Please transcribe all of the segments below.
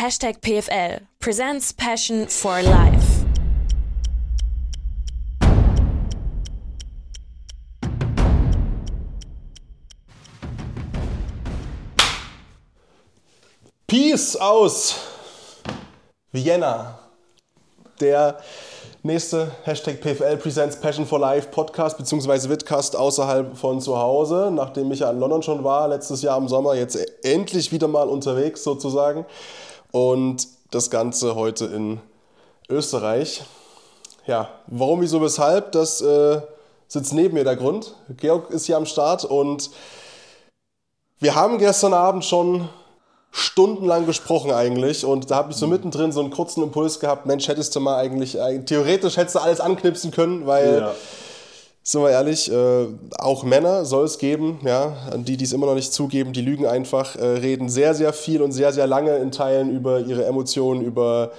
Hashtag PFL presents Passion for Life. Peace aus Vienna. Der nächste Hashtag PFL Presents Passion for Life Podcast bzw. Vidcast außerhalb von zu Hause. Nachdem ich ja in London schon war, letztes Jahr im Sommer, jetzt endlich wieder mal unterwegs sozusagen. Und das Ganze heute in Österreich. Ja, warum, wieso, weshalb, das äh, sitzt neben mir der Grund. Georg ist hier am Start und wir haben gestern Abend schon stundenlang gesprochen eigentlich und da habe ich so mittendrin so einen kurzen Impuls gehabt, Mensch, hättest du mal eigentlich, theoretisch hättest du alles anknipsen können, weil, ja. Sind wir ehrlich, äh, auch Männer soll es geben, ja, die, die es immer noch nicht zugeben, die lügen einfach, äh, reden sehr, sehr viel und sehr, sehr lange in Teilen über ihre Emotionen, über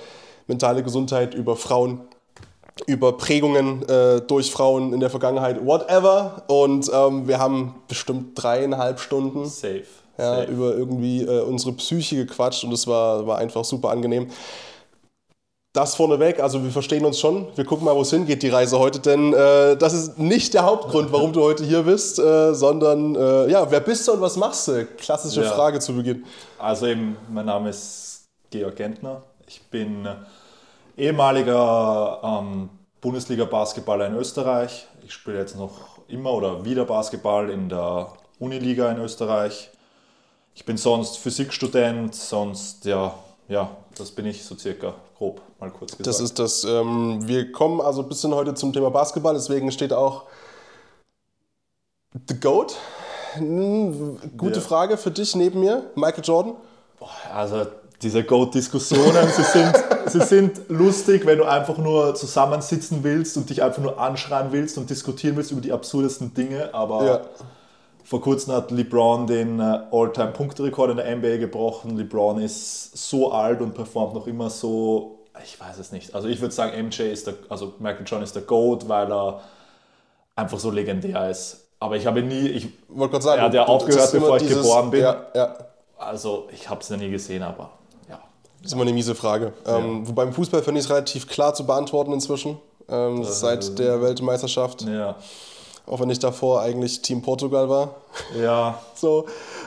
mentale Gesundheit, über Frauen über Prägungen äh, durch Frauen in der Vergangenheit, whatever. Und ähm, wir haben bestimmt dreieinhalb Stunden Safe ja, über irgendwie äh, unsere Psyche gequatscht und es war, war einfach super angenehm. Das vorneweg, also wir verstehen uns schon. Wir gucken mal, wo es hingeht, die Reise heute, denn äh, das ist nicht der Hauptgrund, warum du heute hier bist, äh, sondern äh, ja, wer bist du und was machst du? Klassische ja. Frage zu Beginn. Also eben, mein Name ist Georg Gentner. Ich bin ehemaliger ähm, Bundesliga-Basketballer in Österreich. Ich spiele jetzt noch immer oder wieder Basketball in der Uniliga in Österreich. Ich bin sonst Physikstudent, sonst ja, ja, das bin ich so circa grob mal kurz gesagt. Das ist das. Ähm, wir kommen also ein bisschen heute zum Thema Basketball, deswegen steht auch The Goat. Hm, gute ja. Frage für dich neben mir, Michael Jordan. Also diese Goat-Diskussionen, sie, sind, sie sind lustig, wenn du einfach nur zusammensitzen willst und dich einfach nur anschreien willst und diskutieren willst über die absurdesten Dinge, aber ja. Vor kurzem hat LeBron den äh, All-Time-Punkterekord in der NBA gebrochen. LeBron ist so alt und performt noch immer so. Ich weiß es nicht. Also ich würde sagen, MJ ist der, also Michael John ist der GOAT, weil er einfach so legendär ist. Aber ich habe nie, ich wollte gerade sagen, er hat ja aufgehört, bevor ich dieses, geboren bin. Ja, ja. Also ich habe es ja nie gesehen, aber ja. Das ist immer eine miese Frage. Ja. Ähm, wobei im Fußball finde ich es relativ klar zu beantworten inzwischen, ähm, seit der Weltmeisterschaft. Ja auch wenn ich davor eigentlich Team Portugal war. Ja. so.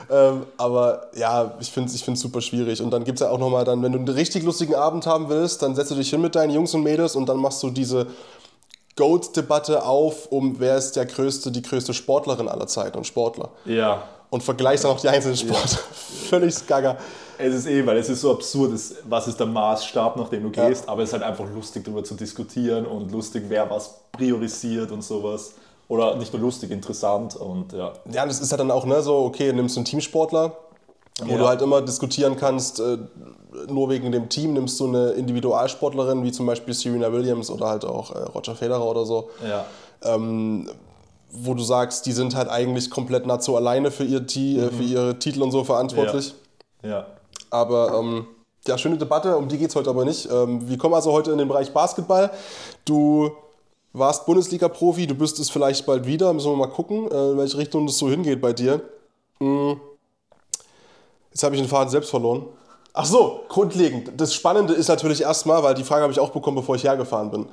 Ähm, aber ja, ich finde es ich super schwierig. Und dann gibt es ja auch nochmal dann, wenn du einen richtig lustigen Abend haben willst, dann setzt du dich hin mit deinen Jungs und Mädels und dann machst du diese Goat-Debatte auf, um wer ist der größte, die größte Sportlerin aller Zeiten und Sportler. Ja. Und vergleichst dann auch die einzelnen Sportler. Ja. Völlig gaga. Es ist eh, weil es ist so absurd, was ist der Maßstab, nach dem du gehst, ja. aber es ist halt einfach lustig, darüber zu diskutieren und lustig, wer was priorisiert und sowas. Oder nicht nur lustig, interessant und ja. Ja, das ist halt dann auch ne, so, okay, nimmst du einen Teamsportler, wo ja. du halt immer diskutieren kannst, äh, nur wegen dem Team nimmst du eine Individualsportlerin, wie zum Beispiel Serena Williams oder halt auch äh, Roger Federer oder so. Ja. Ähm, wo du sagst, die sind halt eigentlich komplett nahezu alleine für, ihr T äh, mhm. für ihre Titel und so verantwortlich. Ja. ja. Aber ähm, ja, schöne Debatte, um die geht es heute aber nicht. Ähm, wir kommen also heute in den Bereich Basketball. Du warst Bundesliga-Profi, du bist es vielleicht bald wieder, müssen wir mal gucken, äh, in welche Richtung das so hingeht bei dir. Hm. Jetzt habe ich den Faden selbst verloren. Ach so, grundlegend. Das Spannende ist natürlich erstmal, weil die Frage habe ich auch bekommen, bevor ich hergefahren bin.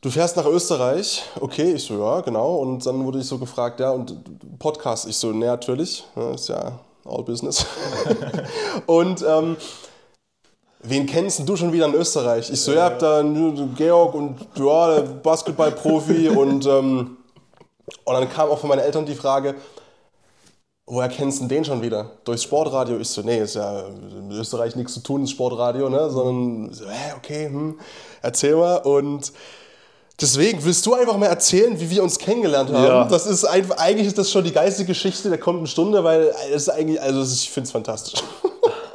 Du fährst nach Österreich, okay, ich so, ja, genau. Und dann wurde ich so gefragt, ja, und Podcast, ich so, ne, natürlich, ist ja all business. und ähm, wen kennst du schon wieder in Österreich? Ich so, ja, hab da Georg und ja, Basketballprofi und, ähm, und dann kam auch von meinen Eltern die Frage, woher kennst du den schon wieder? Durchs Sportradio? Ich so, nee, ist ja in Österreich nichts zu tun, das Sportradio, ne? Sondern so, hä, okay, hm, erzähl mal. Und deswegen willst du einfach mal erzählen, wie wir uns kennengelernt haben. Ja. Das ist einfach, eigentlich ist das schon die geilste Geschichte der kommenden Stunde, weil es eigentlich, also ich finde es fantastisch.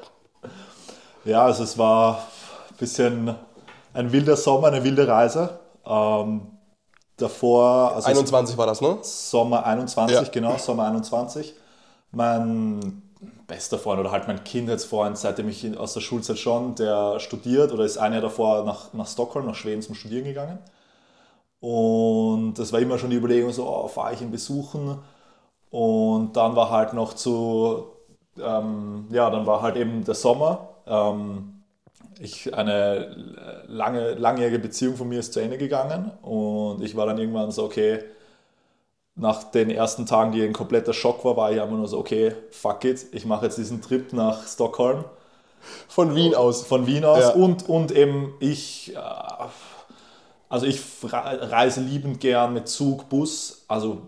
Ja, also es war ein bisschen ein wilder Sommer, eine wilde Reise. Ähm, davor. Also 21 war das, ne? Sommer 21, ja. genau, Sommer 21. Mein bester Freund oder halt mein Kindheitsfreund, seitdem ich aus der Schulzeit schon, der studiert oder ist ein Jahr davor nach, nach Stockholm, nach Schweden zum Studieren gegangen. Und das war immer schon die Überlegung, so, oh, fahre ich ihn besuchen. Und dann war halt noch zu, ähm, ja, dann war halt eben der Sommer Ähm, ich, eine lange, langjährige Beziehung von mir ist zu Ende gegangen und ich war dann irgendwann so, okay, nach den ersten Tagen, die ein kompletter Schock war, war ich einfach nur so, okay, fuck it, ich mache jetzt diesen Trip nach Stockholm. Von Wien aus. Von Wien aus. Ja. Und, und eben ich, äh, also ich reise liebend gern mit Zug, Bus. Also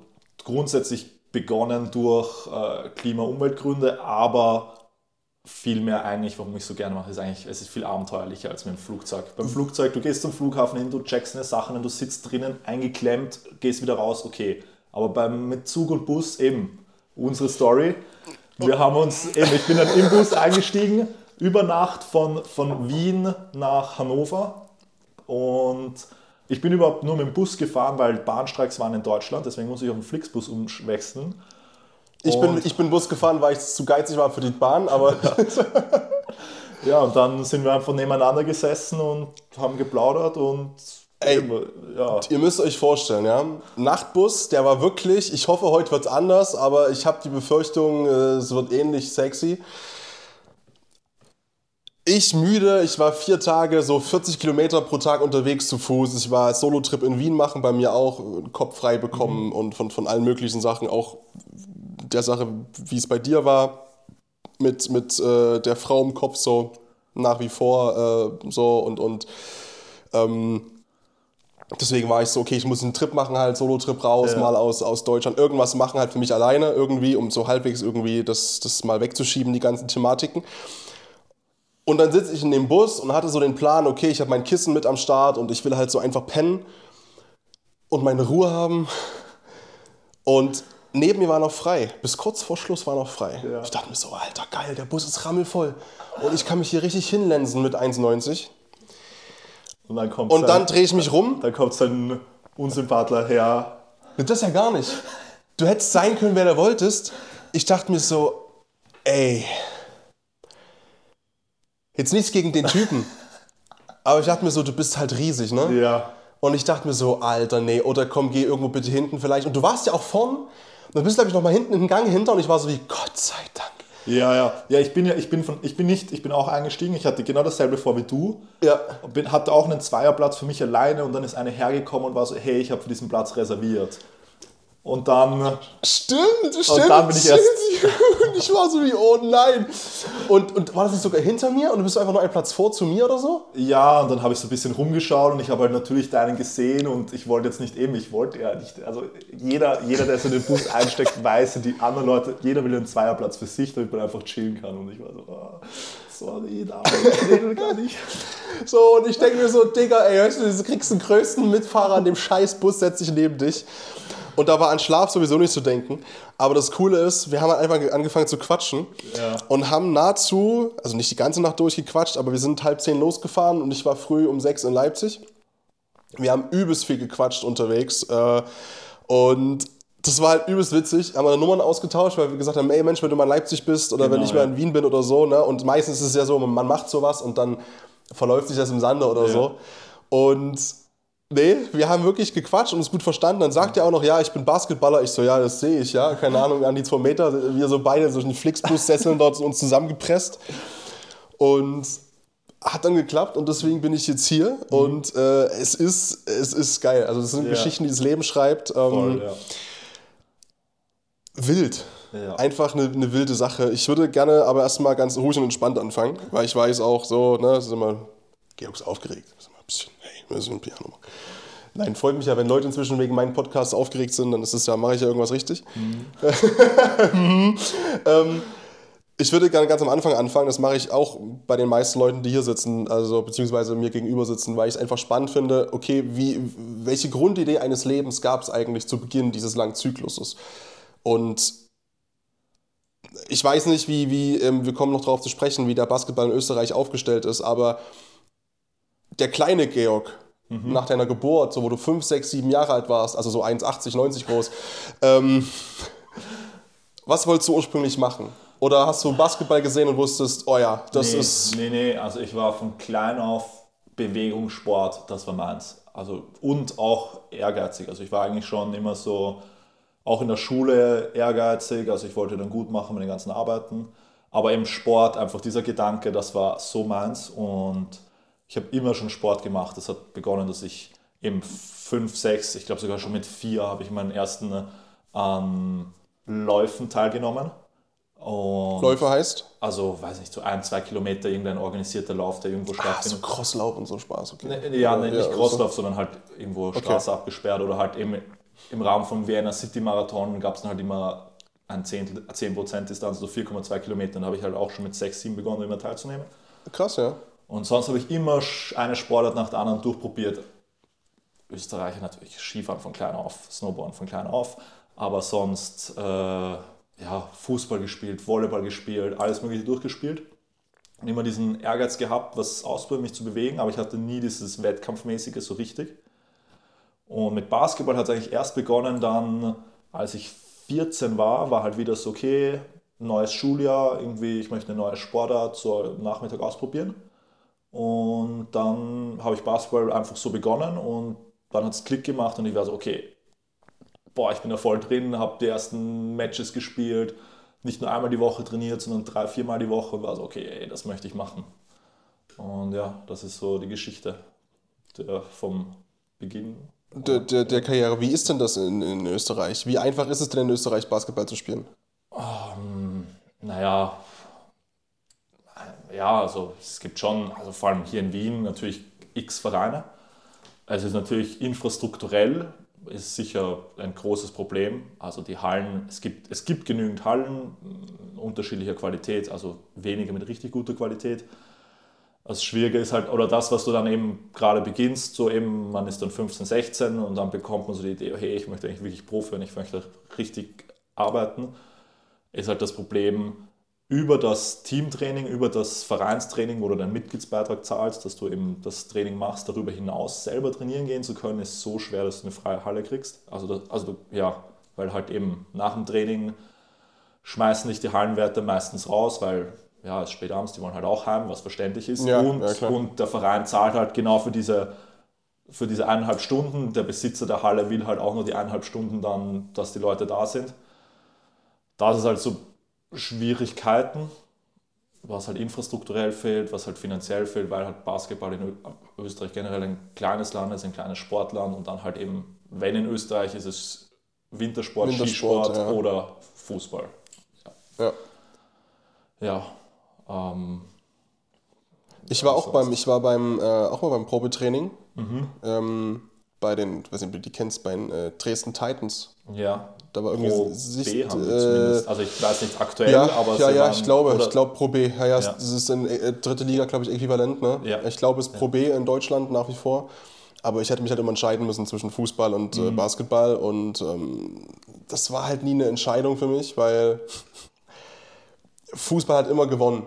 grundsätzlich begonnen durch äh, Klima-Umweltgründe, aber vielmehr eigentlich, warum ich so gerne mache, ist eigentlich, es ist viel abenteuerlicher als mit dem Flugzeug. Beim Flugzeug, du gehst zum Flughafen hin, du checkst eine Sachen und du sitzt drinnen, eingeklemmt, gehst wieder raus, okay. Aber beim, mit Zug und Bus eben unsere Story. Wir haben uns, eben, ich bin dann im Bus eingestiegen, über Nacht von, von Wien nach Hannover und ich bin überhaupt nur mit dem Bus gefahren, weil Bahnstreiks waren in Deutschland, deswegen muss ich auf den Flixbus umwechseln. Ich bin, ich bin Bus gefahren, weil ich zu geizig war für die Bahn, aber. ja, und dann sind wir einfach nebeneinander gesessen und haben geplaudert und. Ey, ja. ihr müsst euch vorstellen, ja. Nachtbus, der war wirklich, ich hoffe, heute wird es anders, aber ich habe die Befürchtung, äh, es wird ähnlich sexy. Ich müde, ich war vier Tage, so 40 Kilometer pro Tag unterwegs zu Fuß. Ich war Solo-Trip in Wien machen, bei mir auch Kopf frei bekommen mhm. und von, von allen möglichen Sachen, auch der Sache, wie es bei dir war, mit, mit äh, der Frau im Kopf so nach wie vor äh, so und, und ähm, deswegen war ich so, okay, ich muss einen Trip machen, halt Solo-Trip raus, ja. mal aus, aus Deutschland, irgendwas machen halt für mich alleine irgendwie, um so halbwegs irgendwie das, das mal wegzuschieben, die ganzen Thematiken. Und dann sitze ich in dem Bus und hatte so den Plan, okay, ich habe mein Kissen mit am Start und ich will halt so einfach pennen und meine Ruhe haben. Und neben mir war noch frei. Bis kurz vor Schluss war noch frei. Ja. Ich dachte mir so, alter geil, der Bus ist rammelvoll. Und ich kann mich hier richtig hinlensen mit 1,90. Und dann, und dann drehe ich mich rum. Dann kommt sein Unsympathler her. Das ja gar nicht. Du hättest sein können, wer du wolltest. Ich dachte mir so, ey, Jetzt nichts gegen den Typen. aber ich dachte mir so, du bist halt riesig, ne? Ja. Und ich dachte mir so, Alter, nee, oder komm, geh irgendwo bitte hinten vielleicht. Und du warst ja auch vorn. Und dann bist du, glaube ich, noch mal hinten in den Gang hinter und ich war so wie, Gott sei Dank. Ja, ja. Ja, ich bin ja, ich bin von, ich bin nicht, ich bin auch eingestiegen. Ich hatte genau dasselbe vor wie du. Ja. Bin, hatte auch einen Zweierplatz für mich alleine und dann ist eine hergekommen und war so, hey, ich habe für diesen Platz reserviert. Und dann. Stimmt, stimmt. Und dann bin ich erst. Und ich war so wie, oh nein. Und, und war das nicht sogar hinter mir und du bist einfach nur einen Platz vor zu mir oder so? Ja, und dann habe ich so ein bisschen rumgeschaut und ich habe halt natürlich deinen gesehen und ich wollte jetzt nicht eben, ich wollte ja nicht. Also jeder, jeder der so in den Bus einsteckt, weiß, die anderen Leute, jeder will einen Zweierplatz für sich, damit man einfach chillen kann. Und ich war so, oh, sorry, da ich gar nicht. So, und ich denke mir so, Digga, ey, du kriegst den größten Mitfahrer an dem scheiß Bus, setz dich neben dich. Und da war an Schlaf sowieso nicht zu denken. Aber das Coole ist, wir haben halt einfach angefangen zu quatschen ja. und haben nahezu, also nicht die ganze Nacht durchgequatscht, aber wir sind halb zehn losgefahren und ich war früh um sechs in Leipzig. Wir haben übelst viel gequatscht unterwegs. Äh, und das war halt übelst witzig. Haben wir Nummern ausgetauscht, weil wir gesagt haben, ey Mensch, wenn du mal in Leipzig bist oder genau, wenn ich mal in Wien bin oder so. Ne? Und meistens ist es ja so, man macht sowas und dann verläuft sich das im Sande oder ja. so. Und Nee, wir haben wirklich gequatscht und uns gut verstanden. Dann sagt er auch noch, ja, ich bin Basketballer. Ich so, ja, das sehe ich, ja. Keine Ahnung, an die zwei Meter. Wir so beide so in Flixbus-Sesseln dort uns zusammengepresst. Und hat dann geklappt und deswegen bin ich jetzt hier. Mhm. Und äh, es, ist, es ist geil. Also, das sind ja. Geschichten, die das Leben schreibt. Ähm, Voll, ja. Wild. Ja. Einfach eine, eine, wilde Sache. Ich würde gerne aber erstmal ganz ruhig und entspannt anfangen, weil ich weiß auch so, ne, das ist immer, Georg aufgeregt. Ist immer ein Piano. Nein, freut mich ja, wenn Leute inzwischen wegen meinem Podcast aufgeregt sind, dann ist es ja, mache ich ja irgendwas richtig. Mhm. ähm, ich würde gerne ganz am Anfang anfangen, das mache ich auch bei den meisten Leuten, die hier sitzen, also beziehungsweise mir gegenüber sitzen, weil ich es einfach spannend finde, okay, wie, welche Grundidee eines Lebens gab es eigentlich zu Beginn dieses langen Zykluses? Und ich weiß nicht, wie, wie ähm, wir kommen noch darauf zu sprechen, wie der Basketball in Österreich aufgestellt ist, aber der kleine Georg, mhm. nach deiner Geburt, so wo du 5, 6, 7 Jahre alt warst, also so 1,80, 90 groß, ähm, was wolltest du ursprünglich machen? Oder hast du Basketball gesehen und wusstest, oh ja, das nee, ist. Nee, nee, also ich war von klein auf Bewegungssport, das war meins. Also, und auch ehrgeizig. Also ich war eigentlich schon immer so, auch in der Schule ehrgeizig. Also ich wollte dann gut machen mit den ganzen Arbeiten. Aber im Sport einfach dieser Gedanke, das war so meins und ich habe immer schon Sport gemacht. Das hat begonnen, dass ich im 5, 6, ich glaube sogar schon mit 4 habe ich meinen ersten ähm, Läufen teilgenommen. Und Läufer heißt? Also, weiß nicht, so ein, zwei Kilometer irgendein organisierter Lauf, der irgendwo stattfindet. Ach, so Crosslauf und so Spaß, okay. Ne, ja, ne, nicht ja, Crosslauf, so. sondern halt irgendwo Straße okay. abgesperrt oder halt eben im Rahmen vom Vienna City Marathon gab es dann halt immer ein Zehntel, 10% Distanz, so 4,2 Kilometer. Da habe ich halt auch schon mit 6, 7 begonnen, immer teilzunehmen. Krass, ja. Und sonst habe ich immer eine Sportart nach der anderen durchprobiert. Österreicher natürlich Skifahren von klein auf, Snowboarden von klein auf, aber sonst äh, ja, Fußball gespielt, Volleyball gespielt, alles Mögliche durchgespielt. Und immer diesen Ehrgeiz gehabt, was ausprobieren, mich zu bewegen, aber ich hatte nie dieses Wettkampfmäßige so richtig. Und mit Basketball hat es eigentlich erst begonnen, dann, als ich 14 war, war halt wieder so, okay, neues Schuljahr, irgendwie, ich möchte eine neue Sportart zur Nachmittag ausprobieren. Und dann habe ich Basketball einfach so begonnen und dann hat es Klick gemacht und ich war so, okay, boah, ich bin da voll drin, habe die ersten Matches gespielt, nicht nur einmal die Woche trainiert, sondern drei, viermal die Woche und war so, okay, ey, das möchte ich machen. Und ja, das ist so die Geschichte vom Beginn. Der, der, der, Karriere. Wie ist denn das in, in Österreich? Wie einfach ist es denn in Österreich, Basketball zu spielen? Um, ähm, naja, ja, also es gibt schon, also vor allem hier in Wien natürlich x Vereine. Es ist natürlich infrastrukturell ist sicher ein großes Problem. Also die Hallen, es gibt, es gibt genügend Hallen unterschiedlicher Qualität, also wenige mit richtig guter Qualität. Das Schwierige ist halt, oder das, was du dann eben gerade beginnst, so eben, man ist dann 15, 16 und dann bekommt man so die Idee, hey, ich möchte eigentlich wirklich Profi werden, ich möchte richtig arbeiten, ist halt das Problem, über das Teamtraining, über das Vereinstraining, wo du deinen Mitgliedsbeitrag zahlst, dass du eben das Training machst, darüber hinaus selber trainieren gehen zu können, ist so schwer, dass du eine freie Halle kriegst. Also, das, also ja, weil halt eben nach dem Training schmeißen dich die Hallenwerte meistens raus, weil ja, es ist spät abends, die wollen halt auch heim, was verständlich ist. Ja, und, ja, und der Verein zahlt halt genau für diese, für diese eineinhalb Stunden. Der Besitzer der Halle will halt auch nur die eineinhalb Stunden dann, dass die Leute da sind. Das ist halt so Schwierigkeiten, was halt infrastrukturell fehlt, was halt finanziell fehlt, weil halt Basketball in Österreich generell ein kleines Land ist, ein kleines Sportland und dann halt eben, wenn in Österreich ist es Wintersport, Wintersport Skisport ja. oder Fußball. Ja. Ja. ja ähm, ich war auch beim, ich war beim, äh, auch mal beim Probetraining. Mhm. Ähm, bei den, ich weiß nicht, du die kennst, bei den äh, Dresden Titans. Ja. Da war irgendwie Pro Sicht, B haben wir zumindest. Also ich weiß nicht aktuell, ja, aber ja, ja, ich glaube, ich glaube Pro B. Ja, ja, ja. das ist in äh, dritte Liga, glaube ich, äquivalent. Ne? Ja. Ich glaube, es ist Pro B in Deutschland nach wie vor. Aber ich hätte mich halt immer entscheiden müssen zwischen Fußball und äh, mhm. äh, Basketball und ähm, das war halt nie eine Entscheidung für mich, weil Fußball hat immer gewonnen.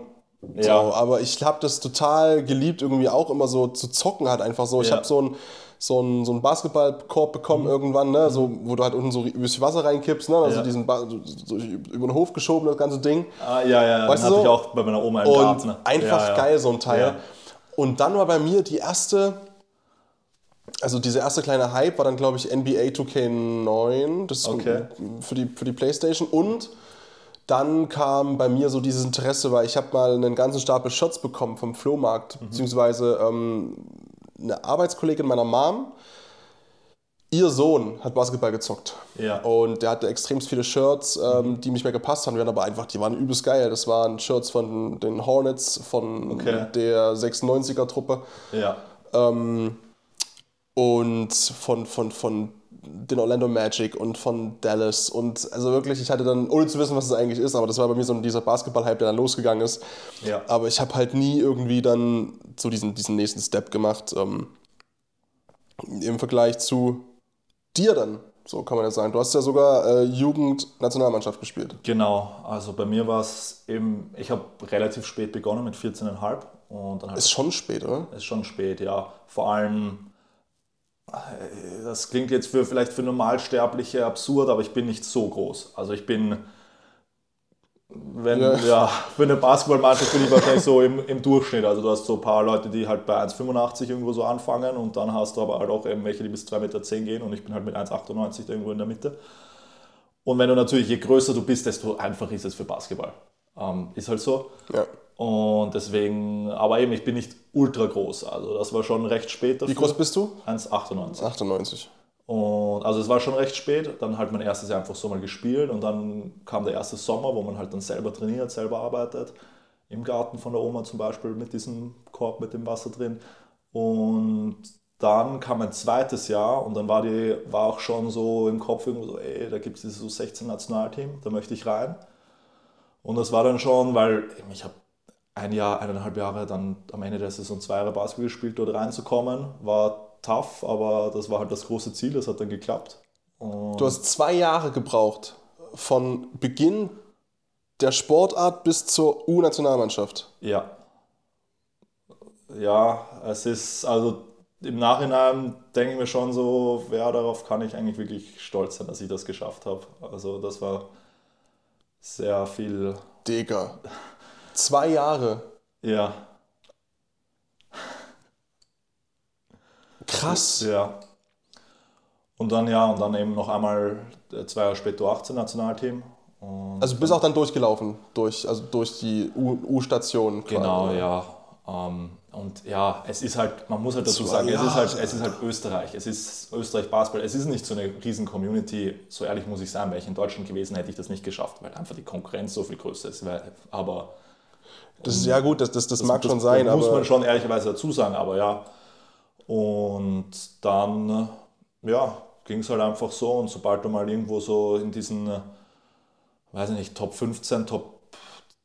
Ja. So, aber ich habe das total geliebt, irgendwie auch immer so zu zocken hat einfach so. Ich habe so ein so einen, so einen Basketballkorb bekommen mhm. irgendwann, ne? so, wo du halt unten so ein bisschen Wasser reinkippst, ne? also ja. diesen ba so über den Hof geschoben, das ganze Ding. Ah, ja, ja, weißt den du so? ich auch bei meiner Oma im Und Garten. Einfach ja, geil, so ein Teil. Und dann war bei mir die erste, also dieser erste kleine Hype war dann, glaube ich, NBA 2K9, das ist okay. für, die, für die Playstation und dann kam bei mir so dieses Interesse, weil ich habe mal einen ganzen Stapel Shots bekommen vom Flohmarkt, mhm. beziehungsweise ähm, eine Arbeitskollegin meiner Mom, ihr Sohn hat Basketball gezockt. Ja. Und der hatte extrem viele Shirts, ähm, mhm. die mich mehr gepasst haben. Die waren aber einfach, die waren übelst geil. Das waren Shirts von den Hornets, von okay. der 96er-Truppe. Ja. Ähm, und von, von, von den Orlando Magic und von Dallas und also wirklich, ich hatte dann, ohne zu wissen, was es eigentlich ist, aber das war bei mir so dieser Basketball-Hype, der dann losgegangen ist. Ja. Aber ich habe halt nie irgendwie dann so diesen, diesen nächsten Step gemacht. Ähm, Im Vergleich zu dir dann, so kann man ja sagen. Du hast ja sogar äh, Jugend-Nationalmannschaft gespielt. Genau, also bei mir war es eben, ich habe relativ spät begonnen mit 14,5 und dann halt Ist schon spät, oder? Ist schon spät, ja. Vor allem das klingt jetzt für, vielleicht für Normalsterbliche absurd, aber ich bin nicht so groß. Also ich bin, wenn, ja. ja für eine Basketballmannschaft bin ich wahrscheinlich so im, im Durchschnitt. Also du hast so ein paar Leute, die halt bei 1,85 irgendwo so anfangen und dann hast du aber halt auch eben welche, die bis 2,10 Meter gehen und ich bin halt mit 1,98 irgendwo in der Mitte. Und wenn du natürlich, je größer du bist, desto einfacher ist es für Basketball. Ähm, ist halt so. Ja. Und deswegen, aber eben, ich bin nicht ultra groß. Also das war schon recht spät dafür. Wie groß bist du? 1,98. 98. Und also es war schon recht spät. Dann halt mein erstes Jahr einfach so mal gespielt und dann kam der erste Sommer, wo man halt dann selber trainiert, selber arbeitet. Im Garten von der Oma zum Beispiel mit diesem Korb mit dem Wasser drin. Und dann kam ein zweites Jahr und dann war, die, war auch schon so im Kopf irgendwo so, ey, da gibt es dieses so 16 Nationalteam, da möchte ich rein. Und das war dann schon, weil ich habe ein Jahr, eineinhalb Jahre dann am Ende der Saison zwei Jahre Basketball gespielt, dort reinzukommen, war tough, aber das war halt das große Ziel, das hat dann geklappt. Und du hast zwei Jahre gebraucht, von Beginn der Sportart bis zur U-Nationalmannschaft. Ja. Ja, es ist, also im Nachhinein denke ich mir schon so, ja, darauf kann ich eigentlich wirklich stolz sein, dass ich das geschafft habe. Also das war sehr viel. Digga. Zwei Jahre. Ja. Krass. Ja. Und dann ja, und dann eben noch einmal äh, zwei Jahre später 18 Nationalteam. Und also bist auch dann durchgelaufen, durch, also durch die U-Station. Genau, ja. Ähm, und ja, es ist halt, man muss halt dazu sagen, es ist halt, es ist halt Österreich, es ist Österreich Basketball, es ist nicht so eine riesen Community, so ehrlich muss ich sein, wäre ich in Deutschland gewesen, hätte ich das nicht geschafft, weil einfach die Konkurrenz so viel größer ist. Aber das ist ja gut, das, das, das, das mag das, schon sein. Das muss man schon ehrlicherweise dazu sagen, aber ja. Und dann, ja, ging es halt einfach so und sobald du mal irgendwo so in diesen, weiß ich nicht, Top 15, Top,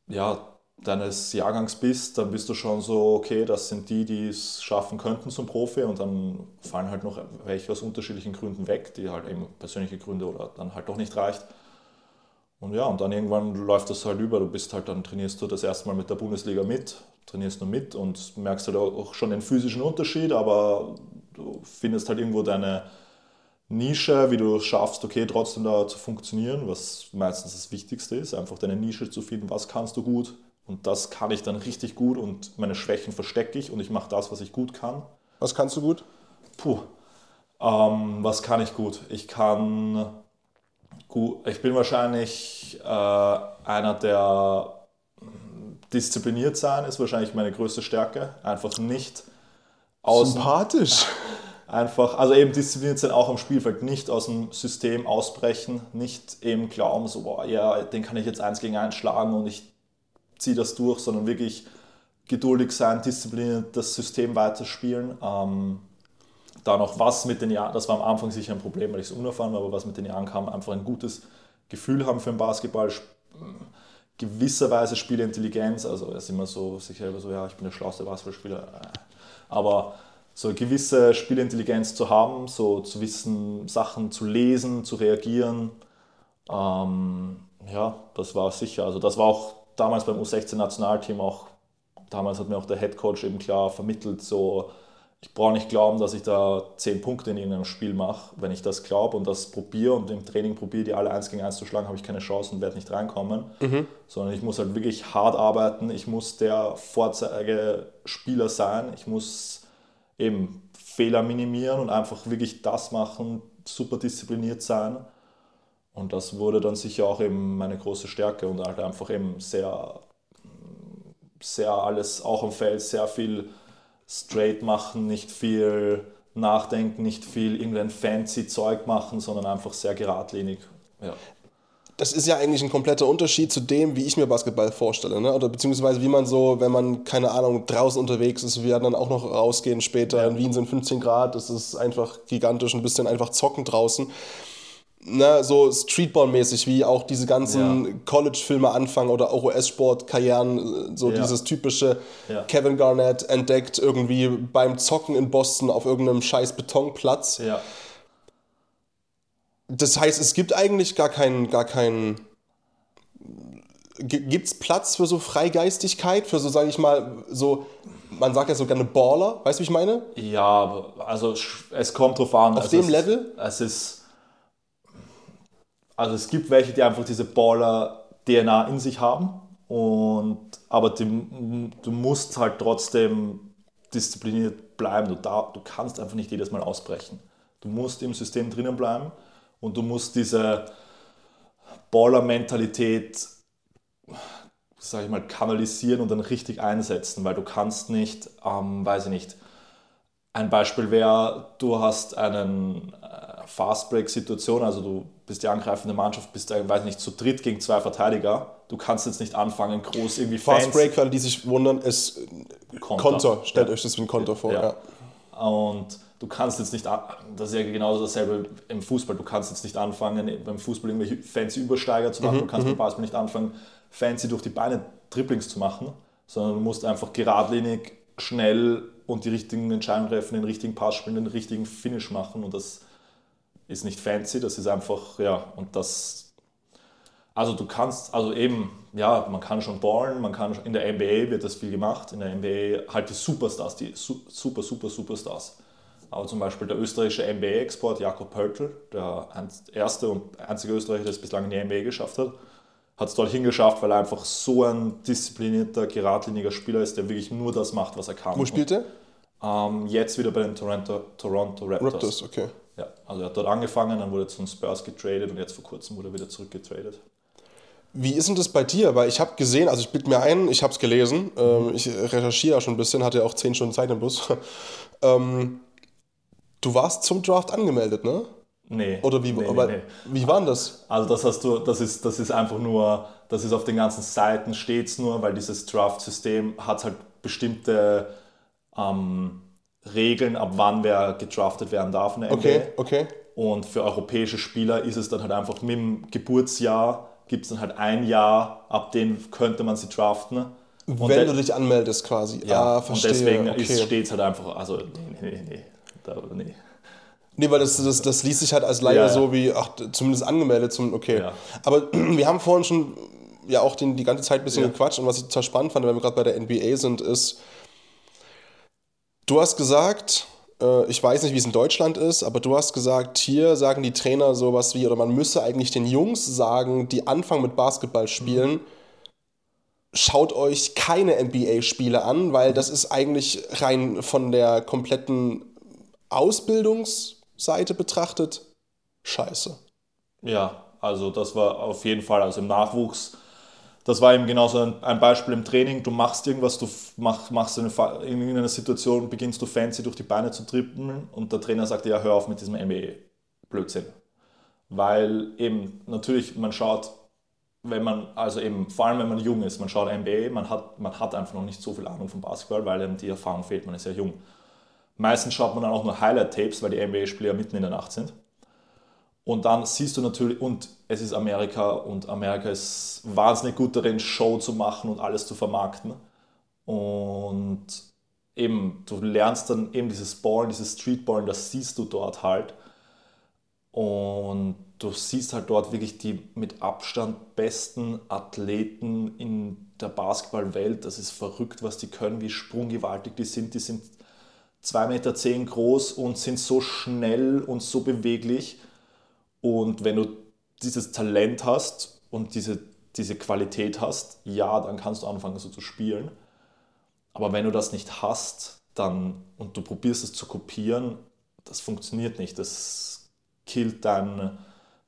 ja, deines Jahrgangs bist, dann bist du schon so, okay, das sind die, die es schaffen könnten zum Profi und dann fallen halt noch welche aus unterschiedlichen Gründen weg, die halt eben persönliche Gründe oder dann halt doch nicht reicht. Und ja, und dann irgendwann läuft das halt über, du bist halt, dann trainierst du das erste Mal mit der Bundesliga mit, trainierst nur mit und merkst halt auch schon den physischen Unterschied, aber du findest halt irgendwo deine Nische, wie du schaffst, okay, trotzdem da zu funktionieren, was meistens das Wichtigste ist, einfach deine Nische zu finden, was kannst du gut, und das kann ich dann richtig gut und meine Schwächen verstecke ich und ich mache das, was ich gut kann. Was kannst du gut? Puh. Ähm, was kann ich gut? Ich kann gut, ich bin wahrscheinlich äh, einer, der diszipliniert sein ist wahrscheinlich meine größte Stärke. Einfach nicht aus. Sympathisch. Einfach, also eben diszipliniert sein auch am Spielfeld, nicht aus dem System ausbrechen, nicht eben glauben, so, boah, ja, den kann ich jetzt eins gegen eins schlagen und ich ziehe das durch, sondern wirklich geduldig sein, diszipliniert das System weiterspielen. Ähm, da noch was mit den Jahren, das war am Anfang sicher ein Problem, weil ich es unerfahren war, aber was mit den Jahren kam, einfach ein gutes Gefühl haben für den Basketball, gewisserweise Spielintelligenz, also es ist immer so, sich selber so, ja, ich bin der schlauste Basketballspieler, aber so eine gewisse Spielintelligenz zu haben, so zu wissen, Sachen zu lesen, zu reagieren, ähm, ja, das war sicher, also das war auch damals beim U16-Nationalteam auch, damals hat mir auch der Head Coach eben klar vermittelt, so, ich brauche nicht glauben, dass ich da zehn Punkte in irgendeinem Spiel mache. Wenn ich das glaube und das probiere und im Training probiere, die alle eins gegen eins zu schlagen, habe ich keine Chance und werde nicht reinkommen. Mhm. Sondern ich muss halt wirklich hart arbeiten. Ich muss der Vorzeigespieler sein. Ich muss eben Fehler minimieren und einfach wirklich das machen, super diszipliniert sein. Und das wurde dann sicher auch eben meine große Stärke und halt einfach eben sehr, sehr alles, auch am Feld, sehr viel straight machen, nicht viel nachdenken, nicht viel irgendein fancy Zeug machen, sondern einfach sehr geradlinig. Ja. Das ist ja eigentlich ein kompletter Unterschied zu dem, wie ich mir Basketball vorstelle. Ne? Oder beziehungsweise wie man so, wenn man, keine Ahnung, draußen unterwegs ist, wir werden dann auch noch rausgehen später. Ja. In Wien sind 15 Grad, es ist einfach gigantisch, ein bisschen einfach zocken draußen ne, so Streetball-mäßig, wie auch diese ganzen ja. College-Filme anfangen oder auch US-Sport-Karrieren, so ja. dieses typische ja. Kevin Garnett entdeckt irgendwie beim Zocken in Boston auf irgendeinem scheiß Betonplatz. Das heißt, es gibt eigentlich gar keinen, gar keinen. Gibt es Platz für so Freigeistigkeit, für so, sage ich mal, so, man sagt ja so gerne Baller, weißt du, wie ich meine? Ja, also es kommt drauf an. Auf also dem es, Level? Es ist also es gibt welche, die einfach diese Baller-DNA in sich haben, und, aber die, du musst halt trotzdem diszipliniert bleiben. Du, da, du kannst einfach nicht jedes Mal ausbrechen. Du musst im System drinnen bleiben und du musst diese Baller-Mentalität sage ich mal, kanalisieren und dann richtig einsetzen, weil du kannst nicht, ähm, weiß ich nicht, ein Beispiel wäre, du hast einen äh, Fastbreak-Situation, also du bist die angreifende Mannschaft, bist, äh, weiß nicht, zu dritt gegen zwei Verteidiger. Du kannst jetzt nicht anfangen, groß irgendwie Fastbreak, für alle, die sich wundern, ist Konter. Konter. Stellt ja. euch das wie ein Konter vor. Ja. ja. Und du kannst jetzt nicht, das ist ja genauso dasselbe im Fußball, du kannst jetzt nicht anfangen, beim Fußball irgendwelche fancy Übersteiger zu machen, mhm. du kannst beim mhm. Basketball nicht anfangen, fancy durch die Beine Dribblings zu machen, sondern du musst einfach geradlinig, schnell und die richtigen Entscheidungen treffen, den richtigen Pass spielen, den richtigen Finish machen und das ist nicht fancy, das ist einfach, ja, und das, also du kannst, also eben, ja, man kann schon ballen, man kann, in der NBA wird das viel gemacht, in der NBA halt die Superstars, die super, super, Superstars. Aber zum Beispiel der österreichische NBA-Export Jakob Pöltl, der erste und einzige Österreicher, der es bislang in die NBA geschafft hat, hat es dorthin geschafft, weil er einfach so ein disziplinierter, geradliniger Spieler ist, der wirklich nur das macht, was er kann. Wo spielt er? Ähm, jetzt wieder bei den Toronto, Toronto Raptors. Raptors, okay. Ja, also er hat dort angefangen, dann wurde er zu den Spurs getradet und jetzt vor kurzem wurde er wieder zurückgetradet. Wie ist denn das bei dir? Weil ich habe gesehen, also ich bitte mir ein, ich habe es gelesen, ähm, ich recherchiere ja schon ein bisschen, hatte ja auch 10 Stunden Zeit im Bus. ähm, du warst zum Draft angemeldet, ne? Nee. Oder wie, nee, aber, nee, nee. wie war denn das? Also das hast du, das ist, das ist einfach nur, das ist auf den ganzen Seiten steht es nur, weil dieses Draft-System hat halt bestimmte ähm, Regeln, ab wann wer gedraftet werden darf in der NBA. Okay, okay. Und für europäische Spieler ist es dann halt einfach mit dem Geburtsjahr gibt es dann halt ein Jahr, ab dem könnte man sie draften. Und Wenn du dich anmeldest quasi. Ja, ah, verstehe. Und deswegen okay. steht es halt einfach, also nee, nee, nee, da, nee. Nee, weil das, das, das liest sich halt als Laie ja, so wie, ach, zumindest angemeldet zum, okay. Ja. Aber wir haben vorhin schon ja auch den, die ganze Zeit ein bisschen gequatscht und was ich total spannend fand, wenn wir gerade bei der NBA sind, ist, du hast gesagt, äh, ich weiß nicht, wie es in Deutschland ist, aber du hast gesagt, hier sagen die Trainer sowas wie, oder man müsse eigentlich den Jungs sagen, die anfangen mit Basketball spielen, mhm. schaut euch keine NBA-Spiele an, weil das ist eigentlich rein von der kompletten Ausbildungs- Seite betrachtet, scheiße. Ja, also das war auf jeden Fall, also im Nachwuchs, das war eben genauso ein, ein Beispiel im Training. Du machst irgendwas, du mach, machst eine, in irgendeiner Situation, beginnst du fancy durch die Beine zu trippeln und der Trainer sagt dir, ja, hör auf mit diesem NBA-Blödsinn. Weil eben natürlich, man schaut, wenn man, also eben, vor allem wenn man jung ist, man schaut NBA, man hat, man hat einfach noch nicht so viel Ahnung vom Basketball, weil eben die Erfahrung fehlt, man ist ja jung. Meistens schaut man dann auch nur Highlight-Tapes, weil die NBA-Spieler mitten in der Nacht sind. Und dann siehst du natürlich, und es ist Amerika und Amerika ist wahnsinnig gut darin, Show zu machen und alles zu vermarkten. Und eben, du lernst dann eben dieses Ballen, dieses Streetballen, das siehst du dort halt. Und du siehst halt dort wirklich die mit Abstand besten Athleten in der Basketballwelt. Das ist verrückt, was die können, wie sprunggewaltig die sind. Die sind 2,10 Meter groß und sind so schnell und so beweglich. Und wenn du dieses Talent hast und diese, diese Qualität hast, ja, dann kannst du anfangen so zu spielen. Aber wenn du das nicht hast dann, und du probierst es zu kopieren, das funktioniert nicht. Das killt dein,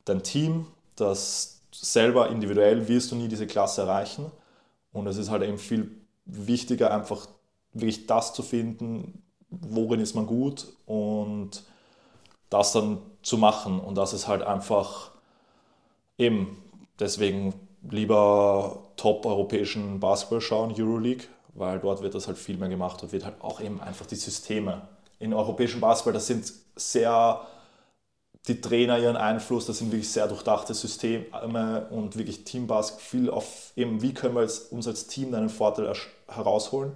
dein Team. Das selber individuell wirst du nie diese Klasse erreichen. Und es ist halt eben viel wichtiger, einfach wirklich das zu finden, worin ist man gut und das dann zu machen. Und das ist halt einfach eben deswegen lieber top europäischen Basketball schauen, Euroleague, weil dort wird das halt viel mehr gemacht und wird halt auch eben einfach die Systeme. In europäischen Basketball, das sind sehr die Trainer ihren Einfluss, das sind wirklich sehr durchdachte Systeme und wirklich Teambasketball, viel auf eben, wie können wir uns als Team einen Vorteil herausholen.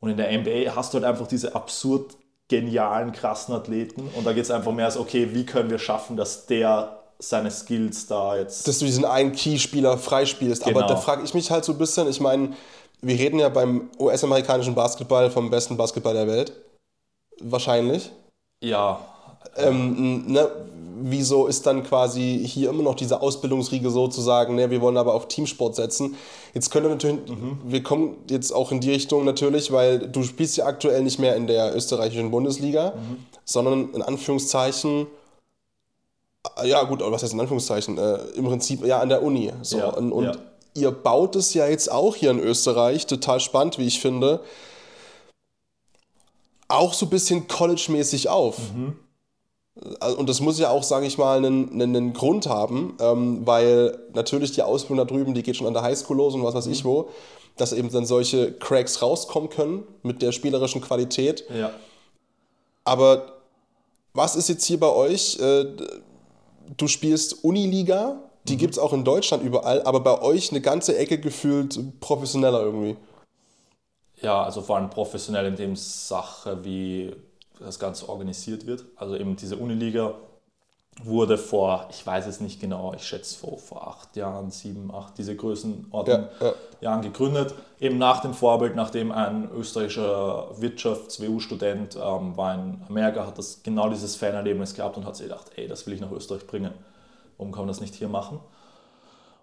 Und in der NBA hast du halt einfach diese absurd genialen, krassen Athleten. Und da geht es einfach mehr als, okay, wie können wir schaffen, dass der seine Skills da jetzt. Dass du diesen einen Key-Spieler freispielst. Genau. Aber da frage ich mich halt so ein bisschen, ich meine, wir reden ja beim US-amerikanischen Basketball vom besten Basketball der Welt. Wahrscheinlich. Ja. Ähm, ne, wieso ist dann quasi hier immer noch diese Ausbildungsriege sozusagen, ne, wir wollen aber auf Teamsport setzen. Jetzt könnte natürlich, mhm. wir kommen jetzt auch in die Richtung natürlich, weil du spielst ja aktuell nicht mehr in der österreichischen Bundesliga, mhm. sondern in Anführungszeichen, ja gut, was heißt in Anführungszeichen, äh, im Prinzip ja an der Uni. So. Ja, und, und ja. ihr baut es ja jetzt auch hier in Österreich, total spannend, wie ich finde, auch so ein bisschen college-mäßig auf. Mhm. Und das muss ja auch, sage ich mal, einen, einen Grund haben, ähm, weil natürlich die Ausbildung da drüben, die geht schon an der Highschool los und was weiß mhm. ich wo, dass eben dann solche Cracks rauskommen können mit der spielerischen Qualität. Ja. Aber was ist jetzt hier bei euch? Äh, du spielst Uniliga, die mhm. gibt es auch in Deutschland überall, aber bei euch eine ganze Ecke gefühlt professioneller irgendwie. Ja, also vor allem professionell in dem Sache, wie das Ganze organisiert wird. Also eben diese Uniliga wurde vor, ich weiß es nicht genau, ich schätze vor, vor acht Jahren, sieben, acht, diese Größenordnung ja, ja. Jahren gegründet. Eben nach dem Vorbild, nachdem ein österreichischer Wirtschafts-WU-Student ähm, war in Amerika, hat das genau dieses Fanerlebnis gehabt und hat sich gedacht, ey, das will ich nach Österreich bringen. Warum kann man das nicht hier machen?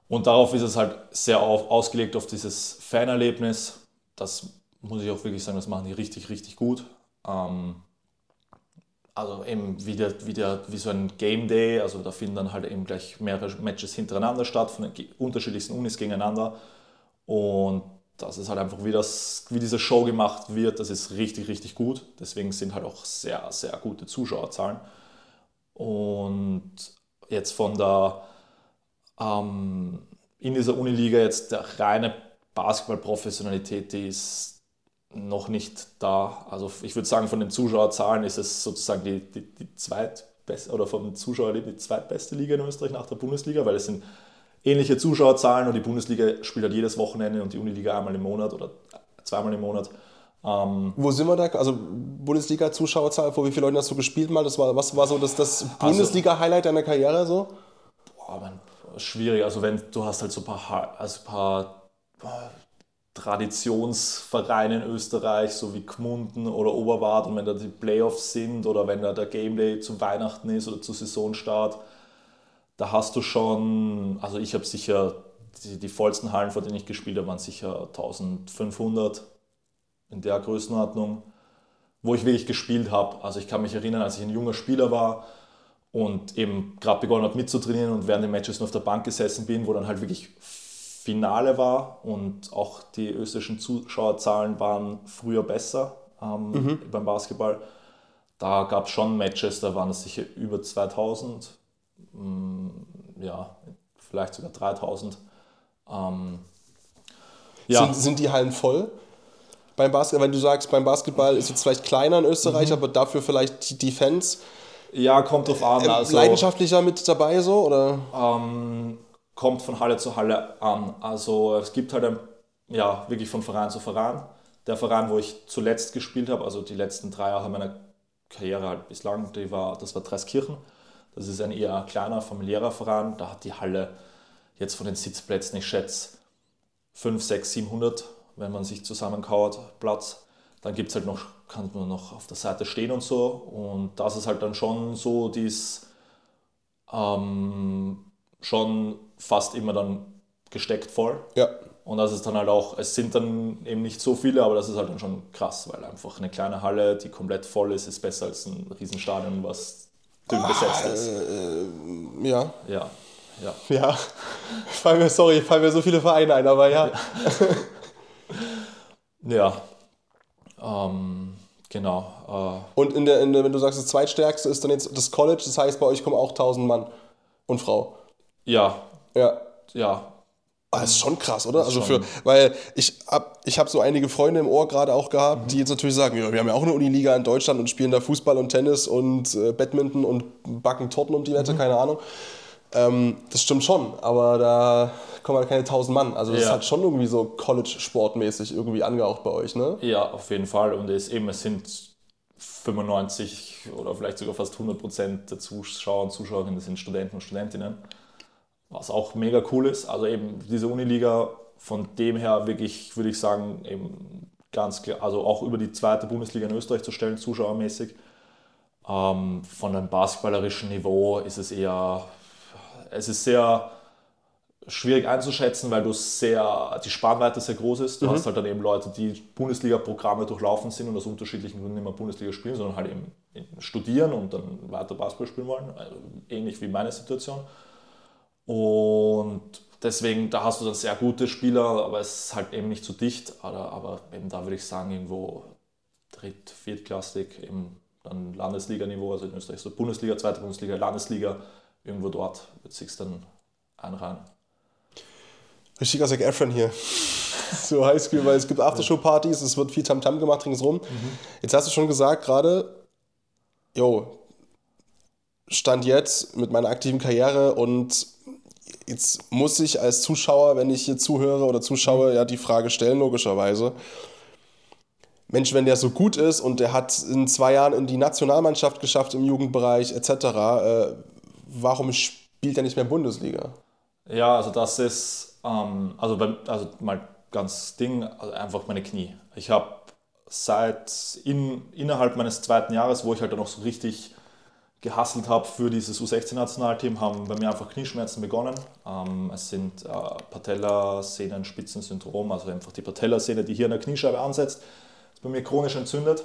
Und darauf ist es halt sehr auf, ausgelegt auf dieses Fanerlebnis. Das muss ich auch wirklich sagen, das machen die richtig, richtig gut. Ähm, also eben wie, der, wie, so ein Game Day, also da finden dann halt eben gleich mehrere Matches hintereinander statt, von den unterschiedlichsten Unis gegeneinander. Und das ist halt einfach, wie, das, wie diese Show gemacht wird, das ist richtig, richtig gut. Deswegen sind halt auch sehr, sehr gute Zuschauerzahlen. Und jetzt von der, ähm, in dieser Uniliga jetzt der reine Basketball-Professionalität, die ist noch nicht da. Also ich würde sagen, von den Zuschauerzahlen ist es sozusagen die, die, die zweitbeste oder vom Zuschauerleben die zweitbeste Liga in Österreich nach der Bundesliga, weil es sind ähnliche Zuschauerzahlen und die Bundesliga spielt halt jedes Wochenende und die Uniliga einmal im Monat oder zweimal im Monat. Ähm, Wo sind wir da? Also Bundesliga-Zuschauerzahl, vor wie vielen Leuten hast du gespielt mal? Das war, was war so das, das also Bundesliga-Highlight deiner Karriere so? Boah, man, schwierig. Also wenn du hast halt so ein paar, also ein paar Traditionsvereine in Österreich, so wie Gmunden oder Oberwart, und wenn da die Playoffs sind oder wenn da der Game Day zu Weihnachten ist oder zu Saisonstart, da hast du schon, also ich habe sicher, die, die vollsten Hallen, vor denen ich gespielt habe, waren sicher 1500 in der Größenordnung, wo ich wirklich gespielt habe. Also ich kann mich erinnern, als ich ein junger Spieler war und eben gerade begonnen habe mitzutrainieren und während den Matches nur auf der Bank gesessen bin, wo dann halt wirklich Finale war und auch die österreichischen Zuschauerzahlen waren früher besser ähm, mhm. beim Basketball. Da gab es schon Matches, da waren es sicher über 2000, mm, ja, vielleicht sogar 3000. Ähm, ja. sind, sind die Hallen voll? Beim Basketball, wenn du sagst, beim Basketball ist es vielleicht kleiner in Österreich, mhm. aber dafür vielleicht die Fans. Ja, kommt drauf an. Äh, also, leidenschaftlicher mit dabei so? Oder? Ähm, kommt von Halle zu Halle an. Also es gibt halt ein, ja, wirklich von Verein zu Verein. Der Verein, wo ich zuletzt gespielt habe, also die letzten drei Jahre meiner Karriere halt bislang, die war, das war Dreiskirchen. Das ist ein eher kleiner, familiärer Verein. Da hat die Halle jetzt von den Sitzplätzen, ich schätze, 5, 6, 700, wenn man sich zusammenkauert, Platz. Dann gibt es halt noch, kann man noch auf der Seite stehen und so. Und das ist halt dann schon so, dies ähm, schon fast immer dann gesteckt voll. Ja. Und das ist dann halt auch, es sind dann eben nicht so viele, aber das ist halt dann schon krass, weil einfach eine kleine Halle, die komplett voll ist, ist besser als ein Riesenstadion, was dünn besetzt ist. Äh, äh, ja. Ja. Ja. Ja. Fallen mir, sorry, fallen mir so viele Vereine ein, aber ja. ja. Ähm, genau. Äh. Und in der, in der, wenn du sagst, das zweitstärkste ist dann jetzt das College, das heißt, bei euch kommen auch 1000 Mann und Frau. Ja. Ja. Ja. Das ist schon krass, oder? Also für, weil ich hab, ich habe so einige Freunde im Ohr gerade auch gehabt, mhm. die jetzt natürlich sagen, ja, wir haben ja auch eine Uniliga in Deutschland und spielen da Fußball und Tennis und äh, Badminton und backen Torten um die Wette, mhm. keine Ahnung. Ähm, das stimmt schon, aber da kommen halt keine tausend Mann. Also das ja. ist halt schon irgendwie so College-Sportmäßig irgendwie angehaucht bei euch, ne? Ja, auf jeden Fall. Und es, eben, es sind 95 oder vielleicht sogar fast 100 Prozent der Zuschauer und Zuschauerinnen sind Studenten und Studentinnen was auch mega cool ist. Also eben diese Uniliga, von dem her wirklich, würde ich sagen, eben ganz klar, also auch über die zweite Bundesliga in Österreich zu stellen, zuschauermäßig. Ähm, von einem basketballerischen Niveau ist es eher, es ist sehr schwierig einzuschätzen, weil du sehr, die Spannweite sehr groß ist. Du mhm. hast halt dann eben Leute, die Bundesliga-Programme durchlaufen sind und aus unterschiedlichen Gründen immer Bundesliga spielen, sondern halt eben studieren und dann weiter Basketball spielen wollen. Also ähnlich wie meine Situation. Und deswegen, da hast du dann sehr gute Spieler, aber es ist halt eben nicht so dicht. Aber, aber eben da würde ich sagen, irgendwo dritt-, viertklassig, eben dann Landesliga-Niveau, also in Österreich so Bundesliga, zweite Bundesliga, Landesliga, irgendwo dort wird sich dann einreihen. Richtiger Zac Efron hier. so Highschool, weil es gibt Aftershow-Partys, es wird viel Tamtam -Tam gemacht ringsrum. Mhm. Jetzt hast du schon gesagt, gerade, jo, Stand jetzt mit meiner aktiven Karriere und jetzt muss ich als Zuschauer, wenn ich hier zuhöre oder zuschaue, ja die Frage stellen, logischerweise. Mensch, wenn der so gut ist und der hat in zwei Jahren in die Nationalmannschaft geschafft im Jugendbereich etc., äh, warum spielt er nicht mehr Bundesliga? Ja, also das ist, ähm, also, beim, also mal ganz Ding, also einfach meine Knie. Ich habe seit in, innerhalb meines zweiten Jahres, wo ich halt dann noch so richtig gehasselt habe für dieses U16-Nationalteam, haben bei mir einfach Knieschmerzen begonnen. Ähm, es sind äh, Patellasehnen-Spitzensyndrom, also einfach die Patellasehne, die hier in der Kniescheibe ansetzt, ist bei mir chronisch entzündet.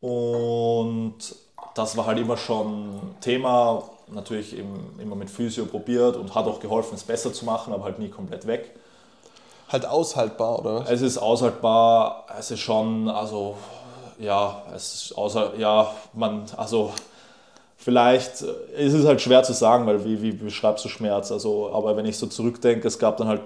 Und das war halt immer schon Thema, natürlich immer mit Physio probiert und hat auch geholfen, es besser zu machen, aber halt nie komplett weg. Halt aushaltbar, oder? Es ist aushaltbar, es ist schon, also ja, es ist außer, ja, man, also vielleicht ist es halt schwer zu sagen, weil wie, wie beschreibst du Schmerz? Also, aber wenn ich so zurückdenke, es gab dann halt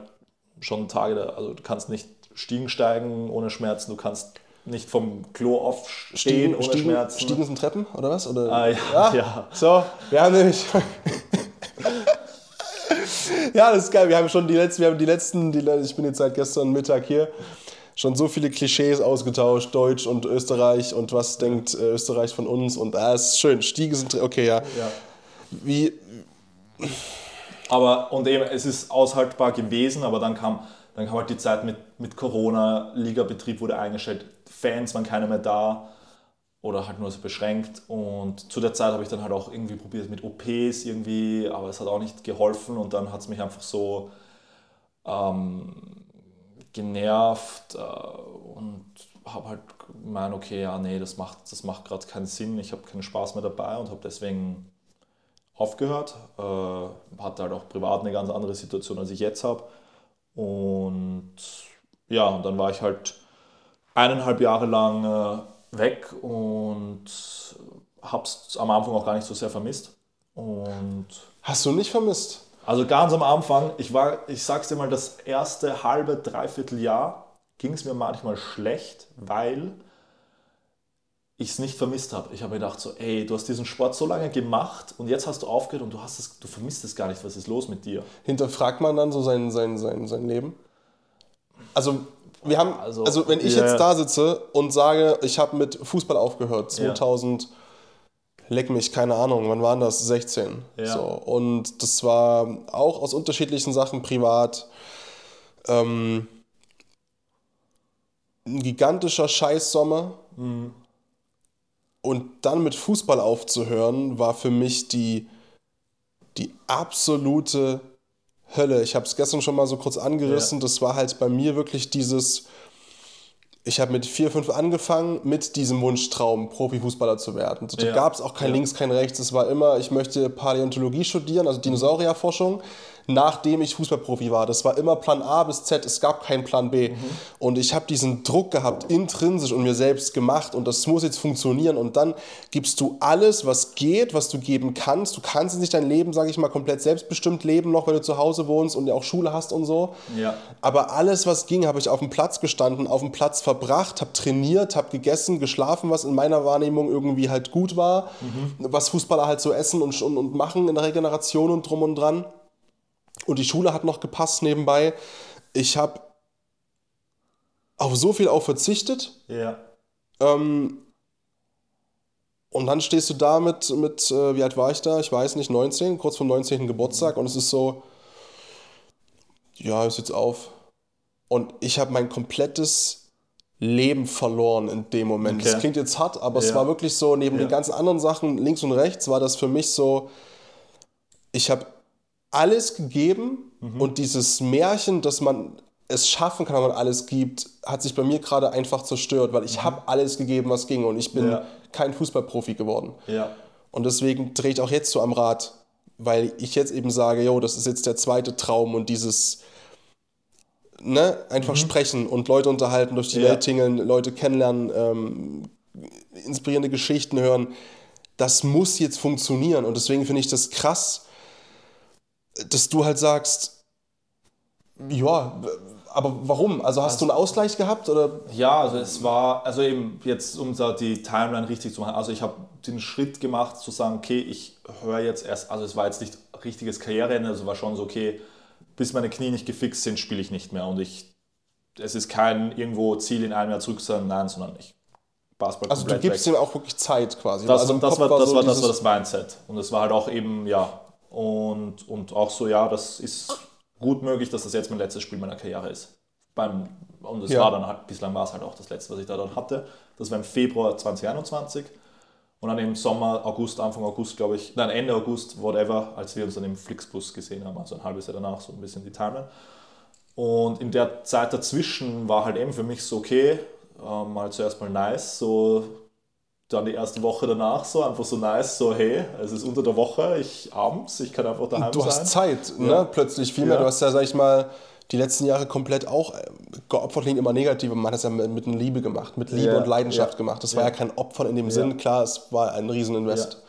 schon Tage, also du kannst nicht Stiegen steigen ohne Schmerzen, du kannst nicht vom Klo aufstehen Stiegen, ohne Stiegen, Schmerzen. Stiegen sind Treppen oder was? Oder? Ah, ja, ja. ja. So, wir haben nämlich. ja, das ist geil. Wir haben schon die letzten, wir haben die letzten, die, ich bin jetzt seit gestern Mittag hier, schon so viele Klischees ausgetauscht, Deutsch und Österreich und was denkt äh, Österreich von uns und ah, ist schön. Stiege sind, okay, ja. ja. Wie. Aber, und eben, es ist aushaltbar gewesen, aber dann kam, dann kam halt die Zeit mit, mit Corona, Ligabetrieb wurde eingestellt, Fans waren keine mehr da oder halt nur so beschränkt. Und zu der Zeit habe ich dann halt auch irgendwie probiert mit OPs irgendwie, aber es hat auch nicht geholfen und dann hat es mich einfach so ähm, genervt äh, und habe halt gemeint, okay, ja, nee, das macht, das macht gerade keinen Sinn, ich habe keinen Spaß mehr dabei und habe deswegen aufgehört. Äh, hatte halt auch privat eine ganz andere Situation, als ich jetzt habe. Und ja, und dann war ich halt eineinhalb Jahre lang äh, weg und habe es am Anfang auch gar nicht so sehr vermisst. Und Hast du nicht vermisst? Also ganz am Anfang, ich war, ich sag's dir mal, das erste halbe, dreiviertel Jahr ging es mir manchmal schlecht, weil ich es nicht vermisst habe. Ich habe mir gedacht so, ey, du hast diesen Sport so lange gemacht und jetzt hast du aufgehört und du hast es, du vermisst es gar nicht. Was ist los mit dir? Hinterfragt man dann so sein, sein, sein, sein Leben? Also wir haben, also, also wenn ich yeah. jetzt da sitze und sage, ich habe mit Fußball aufgehört, 2000, yeah. Leck mich, keine Ahnung, wann waren das? 16. Yeah. So, und das war auch aus unterschiedlichen Sachen privat. Ähm, ein gigantischer Scheißsommer. Mhm. Und dann mit Fußball aufzuhören, war für mich die, die absolute Hölle. Ich habe es gestern schon mal so kurz angerissen. Ja. Das war halt bei mir wirklich dieses. Ich habe mit vier, fünf angefangen mit diesem Wunschtraum, Profifußballer zu werden. Da ja. gab es auch kein ja. Links, kein Rechts. Es war immer, ich möchte Paläontologie studieren, also Dinosaurierforschung nachdem ich Fußballprofi war. Das war immer Plan A bis Z, es gab keinen Plan B. Mhm. Und ich habe diesen Druck gehabt, intrinsisch und mir selbst gemacht und das muss jetzt funktionieren. Und dann gibst du alles, was geht, was du geben kannst. Du kannst nicht dein Leben, sage ich mal, komplett selbstbestimmt leben, noch wenn du zu Hause wohnst und ja auch Schule hast und so. Ja. Aber alles, was ging, habe ich auf dem Platz gestanden, auf dem Platz verbracht, habe trainiert, habe gegessen, geschlafen, was in meiner Wahrnehmung irgendwie halt gut war, mhm. was Fußballer halt so essen und, und, und machen in der Regeneration und drum und dran. Und die Schule hat noch gepasst nebenbei. Ich habe auf so viel auch verzichtet. Ja. Ähm, und dann stehst du da mit, mit äh, wie alt war ich da? Ich weiß nicht, 19, kurz vor 19. Geburtstag. Und es ist so, ja, ist jetzt auf. Und ich habe mein komplettes Leben verloren in dem Moment. Okay. Das klingt jetzt hart, aber ja. es war wirklich so, neben ja. den ganzen anderen Sachen links und rechts, war das für mich so, ich habe alles gegeben mhm. und dieses Märchen, dass man es schaffen kann, wenn man alles gibt, hat sich bei mir gerade einfach zerstört, weil ich mhm. habe alles gegeben, was ging und ich bin ja. kein Fußballprofi geworden. Ja. Und deswegen drehe ich auch jetzt so am Rad. weil ich jetzt eben sage, jo, das ist jetzt der zweite Traum und dieses, ne, einfach mhm. sprechen und Leute unterhalten, durch die ja. Welt tingeln, Leute kennenlernen, ähm, inspirierende Geschichten hören, das muss jetzt funktionieren. Und deswegen finde ich das krass, dass du halt sagst, ja, aber warum? Also hast also, du einen Ausgleich gehabt? Oder? Ja, also es war, also eben jetzt, um da die Timeline richtig zu machen, also ich habe den Schritt gemacht zu sagen, okay, ich höre jetzt erst, also es war jetzt nicht richtiges Karriereende, also war schon so, okay, bis meine Knie nicht gefixt sind, spiele ich nicht mehr. Und ich, es ist kein irgendwo Ziel in einem Jahr zurück zu sagen, nein, sondern ich Basketball Also du gibst weg. ihm auch wirklich Zeit quasi. Das, also das, war, das, so war, das war das Mindset. Und es war halt auch eben, ja, und, und auch so, ja, das ist gut möglich, dass das jetzt mein letztes Spiel meiner Karriere ist. Beim, und es ja. war dann halt, bislang war es halt auch das letzte, was ich da dann hatte. Das war im Februar 2021. Und dann im Sommer, August, Anfang August, glaube ich, nein, Ende August, whatever, als wir uns dann im Flixbus gesehen haben, also ein halbes Jahr danach, so ein bisschen die Timeline. Und in der Zeit dazwischen war halt eben für mich so, okay, äh, mal zuerst mal nice, so dann die erste Woche danach so einfach so nice, so hey, es ist unter der Woche, ich abends, ich kann einfach daheim du sein. Du hast Zeit, ne? ja. ne? plötzlich viel mehr. Ja. Du hast ja, sag ich mal, die letzten Jahre komplett auch, äh, geopfert klingt immer negativ, man hat es ja mit, mit Liebe gemacht, mit Liebe ja. und Leidenschaft gemacht. Das war ja kein Opfer in dem Sinn, klar, es war ein Rieseninvest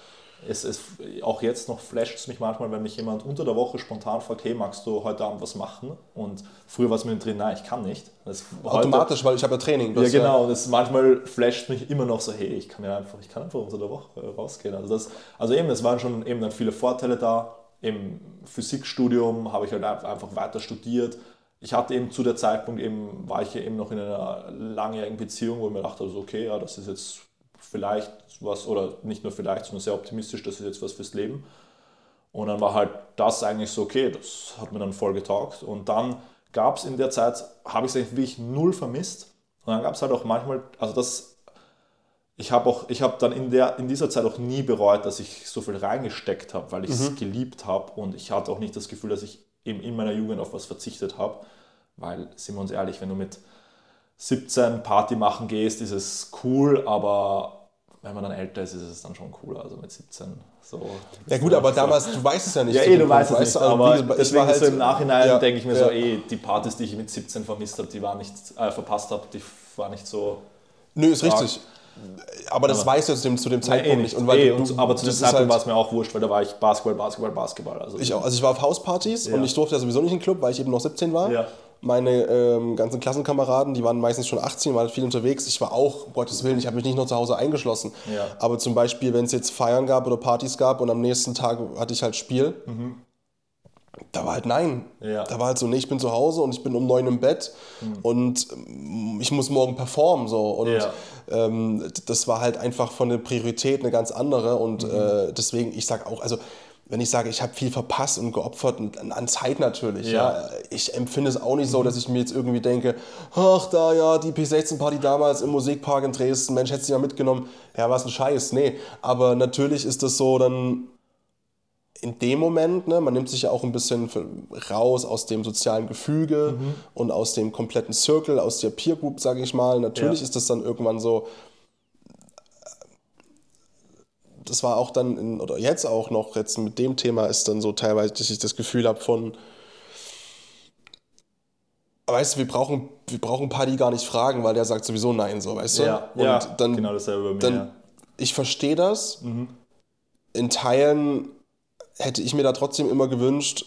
es, es, auch jetzt noch flasht es mich manchmal, wenn mich jemand unter der Woche spontan fragt, hey, magst du heute Abend was machen? Und früher war es mir drin, nein, ich kann nicht. Das Automatisch, heute, weil ich habe ja Training. Ja, genau. Und es manchmal flasht mich immer noch so, hey, ich kann ja einfach, ich kann einfach unter der Woche rausgehen. Also, das, also eben, es waren schon eben dann viele Vorteile da. Im Physikstudium habe ich halt einfach weiter studiert. Ich hatte eben zu der Zeitpunkt eben, war ich ja eben noch in einer langjährigen Beziehung, wo ich mir dachte, also okay, ja, das ist jetzt vielleicht was, oder nicht nur vielleicht, sondern sehr optimistisch, das ist jetzt was fürs Leben. Und dann war halt das eigentlich so, okay, das hat mir dann voll getaugt. Und dann gab es in der Zeit, habe ich es eigentlich wirklich null vermisst. Und dann gab es halt auch manchmal, also das, ich habe auch, ich habe dann in, der, in dieser Zeit auch nie bereut, dass ich so viel reingesteckt habe, weil ich es mhm. geliebt habe. Und ich hatte auch nicht das Gefühl, dass ich eben in meiner Jugend auf was verzichtet habe. Weil, sind wir uns ehrlich, wenn du mit 17 Party machen gehst, ist es cool, aber wenn man dann älter ist, ist es dann schon cooler, also mit 17. So, ja gut, aber so. damals, du weißt es ja nicht. Ja, eh, du weißt es nicht, aber wie, deswegen halt, so im Nachhinein ja, denke ich mir ja. so, eh, die Partys, die ich mit 17 vermisst habe, die waren nicht, äh, verpasst habe, die waren nicht so... Nö, ist stark. richtig. Aber das aber, weißt du zu dem, zu dem Zeitpunkt eh nicht. Und weil eh, du, aber zu dem Zeitpunkt halt, war es mir auch wurscht, weil da war ich Basketball, Basketball, Basketball. Also ich auch. Also ich war auf Hauspartys ja. und ich durfte ja sowieso nicht in den Club, weil ich eben noch 17 war. Ja meine ähm, ganzen Klassenkameraden, die waren meistens schon 18, waren viel unterwegs. Ich war auch, um Gottes Willen, ich habe mich nicht nur zu Hause eingeschlossen. Ja. Aber zum Beispiel, wenn es jetzt Feiern gab oder Partys gab und am nächsten Tag hatte ich halt Spiel, mhm. da war halt nein. Ja. Da war halt so, nee, ich bin zu Hause und ich bin um neun im Bett mhm. und ähm, ich muss morgen performen. So. Und ja. ähm, das war halt einfach von der Priorität eine ganz andere. Und mhm. äh, deswegen, ich sage auch, also wenn ich sage, ich habe viel verpasst und geopfert und an Zeit natürlich, ja. ja. Ich empfinde es auch nicht so, dass ich mir jetzt irgendwie denke, ach da ja, die P16-Party damals im Musikpark in Dresden, Mensch, hätte sie ja mitgenommen. Ja, was ein Scheiß. Nee, aber natürlich ist das so dann in dem Moment, ne, man nimmt sich ja auch ein bisschen raus aus dem sozialen Gefüge mhm. und aus dem kompletten Circle, aus der Peer Group, sage ich mal. Natürlich ja. ist das dann irgendwann so, das war auch dann, in, oder jetzt auch noch, jetzt mit dem Thema ist dann so teilweise, dass ich das Gefühl habe von, weißt du, wir brauchen, wir brauchen Paddy gar nicht fragen, weil der sagt sowieso nein, so, weißt du? Ja, und ja, dann, genau dasselbe bei mir. Dann, ja. Ich verstehe das. Mhm. In Teilen hätte ich mir da trotzdem immer gewünscht,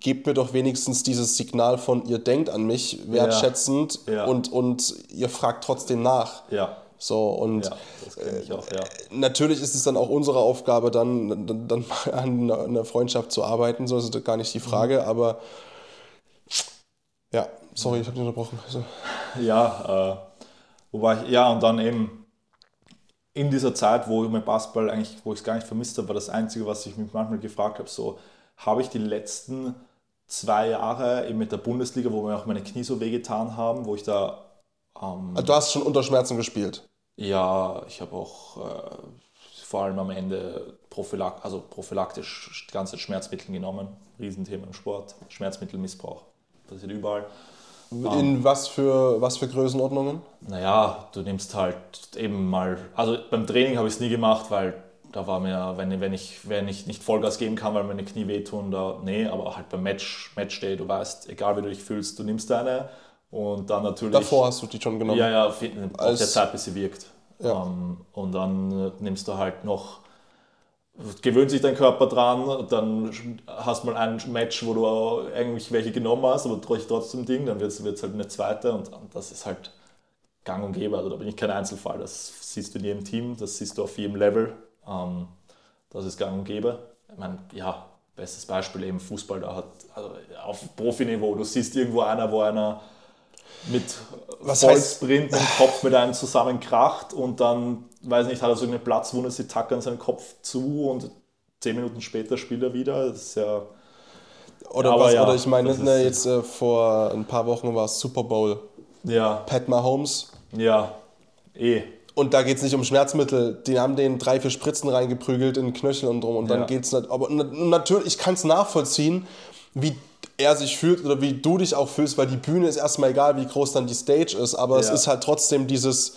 gebt mir doch wenigstens dieses Signal von, ihr denkt an mich wertschätzend ja. Ja. Und, und ihr fragt trotzdem nach. Ja. So, und ja, das auch, ja. Äh, natürlich ist es dann auch unsere Aufgabe, dann, dann, dann an einer Freundschaft zu arbeiten, so ist das gar nicht die Frage, mhm. aber ja, sorry, ich habe dich unterbrochen. Also. Ja, äh, wobei ich, ja, und dann eben in dieser Zeit, wo ich mein Basketball eigentlich, wo ich es gar nicht vermisst habe, war das Einzige, was ich mich manchmal gefragt habe, so, habe ich die letzten zwei Jahre eben mit der Bundesliga, wo mir auch meine Knie so wehgetan haben, wo ich da ähm, also du hast schon unter Schmerzen gespielt? Ja, ich habe auch äh, vor allem am Ende Prophylak also prophylaktisch die ganze Schmerzmittel genommen. Riesenthema im Sport. Schmerzmittelmissbrauch. Passiert überall. In um, was, für, was für Größenordnungen? Naja, du nimmst halt eben mal, also beim Training habe ich es nie gemacht, weil da war mir, wenn, wenn, ich, wenn ich nicht Vollgas geben kann, weil meine Knie wehtun, da, nee, aber halt beim Match, Matchday, du weißt, egal wie du dich fühlst, du nimmst deine und dann natürlich. Davor hast du die schon genommen. Ja, ja, auf, auf der Zeit, bis sie wirkt. Ja. Ähm, und dann nimmst du halt noch, gewöhnt sich dein Körper dran, dann hast du mal ein Match, wo du eigentlich welche genommen hast, aber trotzdem Ding, dann wird es halt eine zweite und, und das ist halt gang und gäbe. Also da bin ich kein Einzelfall. Das siehst du in jedem Team, das siehst du auf jedem Level. Ähm, das ist gang und gäbe. Ich meine, ja, bestes Beispiel eben Fußball, da hat also auf Profiniveau, du siehst irgendwo einer, wo einer mit Was Vollsprint im Kopf mit einem zusammenkracht und dann, weiß nicht, hat er so eine Platzwunde, sie tackern seinen Kopf zu und zehn Minuten später spielt er wieder. Das ist ja. Oder, was, ja, oder ich meine, ne, jetzt äh, vor ein paar Wochen war es Super Bowl. Ja. Pat Mahomes. Ja, eh. Und da geht es nicht um Schmerzmittel. Die haben den drei, vier Spritzen reingeprügelt in den Knöchel und drum. Und dann ja. geht es. Aber natürlich, ich kann es nachvollziehen, wie er sich fühlt oder wie du dich auch fühlst, weil die Bühne ist erstmal egal, wie groß dann die Stage ist. Aber ja. es ist halt trotzdem dieses,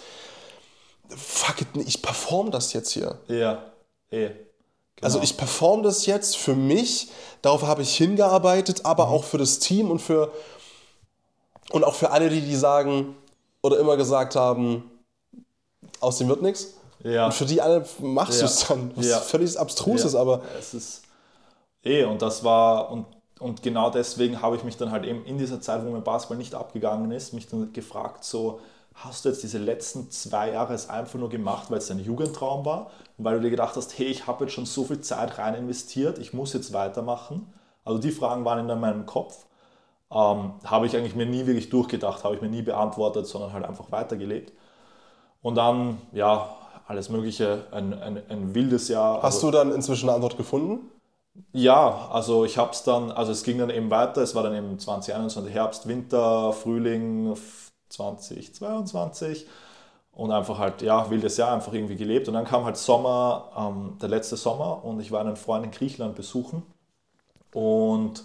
fuck it, ich perform das jetzt hier. Ja, eh. Genau. Also ich perform das jetzt für mich, darauf habe ich hingearbeitet, aber mhm. auch für das Team und für und auch für alle, die, die sagen oder immer gesagt haben, aus dem wird nichts. Ja. Und für die alle machst ja. du es dann. Was ja. völlig abstrus ist, aber. Es ist eh, und das war, und, und genau deswegen habe ich mich dann halt eben in dieser Zeit, wo mein Basketball nicht abgegangen ist, mich dann gefragt, so, hast du jetzt diese letzten zwei Jahre es einfach nur gemacht, weil es dein Jugendtraum war und weil du dir gedacht hast, hey, ich habe jetzt schon so viel Zeit rein investiert, ich muss jetzt weitermachen. Also die Fragen waren in meinem Kopf. Ähm, habe ich eigentlich mir nie wirklich durchgedacht, habe ich mir nie beantwortet, sondern halt einfach weitergelebt. Und dann, ja, alles Mögliche, ein, ein, ein wildes Jahr. Hast also, du dann inzwischen eine Antwort gefunden? Ja, also ich habe es dann, also es ging dann eben weiter, es war dann eben 2021, Herbst, Winter, Frühling 2022 und einfach halt, ja, wildes Jahr, einfach irgendwie gelebt. Und dann kam halt Sommer, ähm, der letzte Sommer und ich war einen Freund in Griechenland besuchen und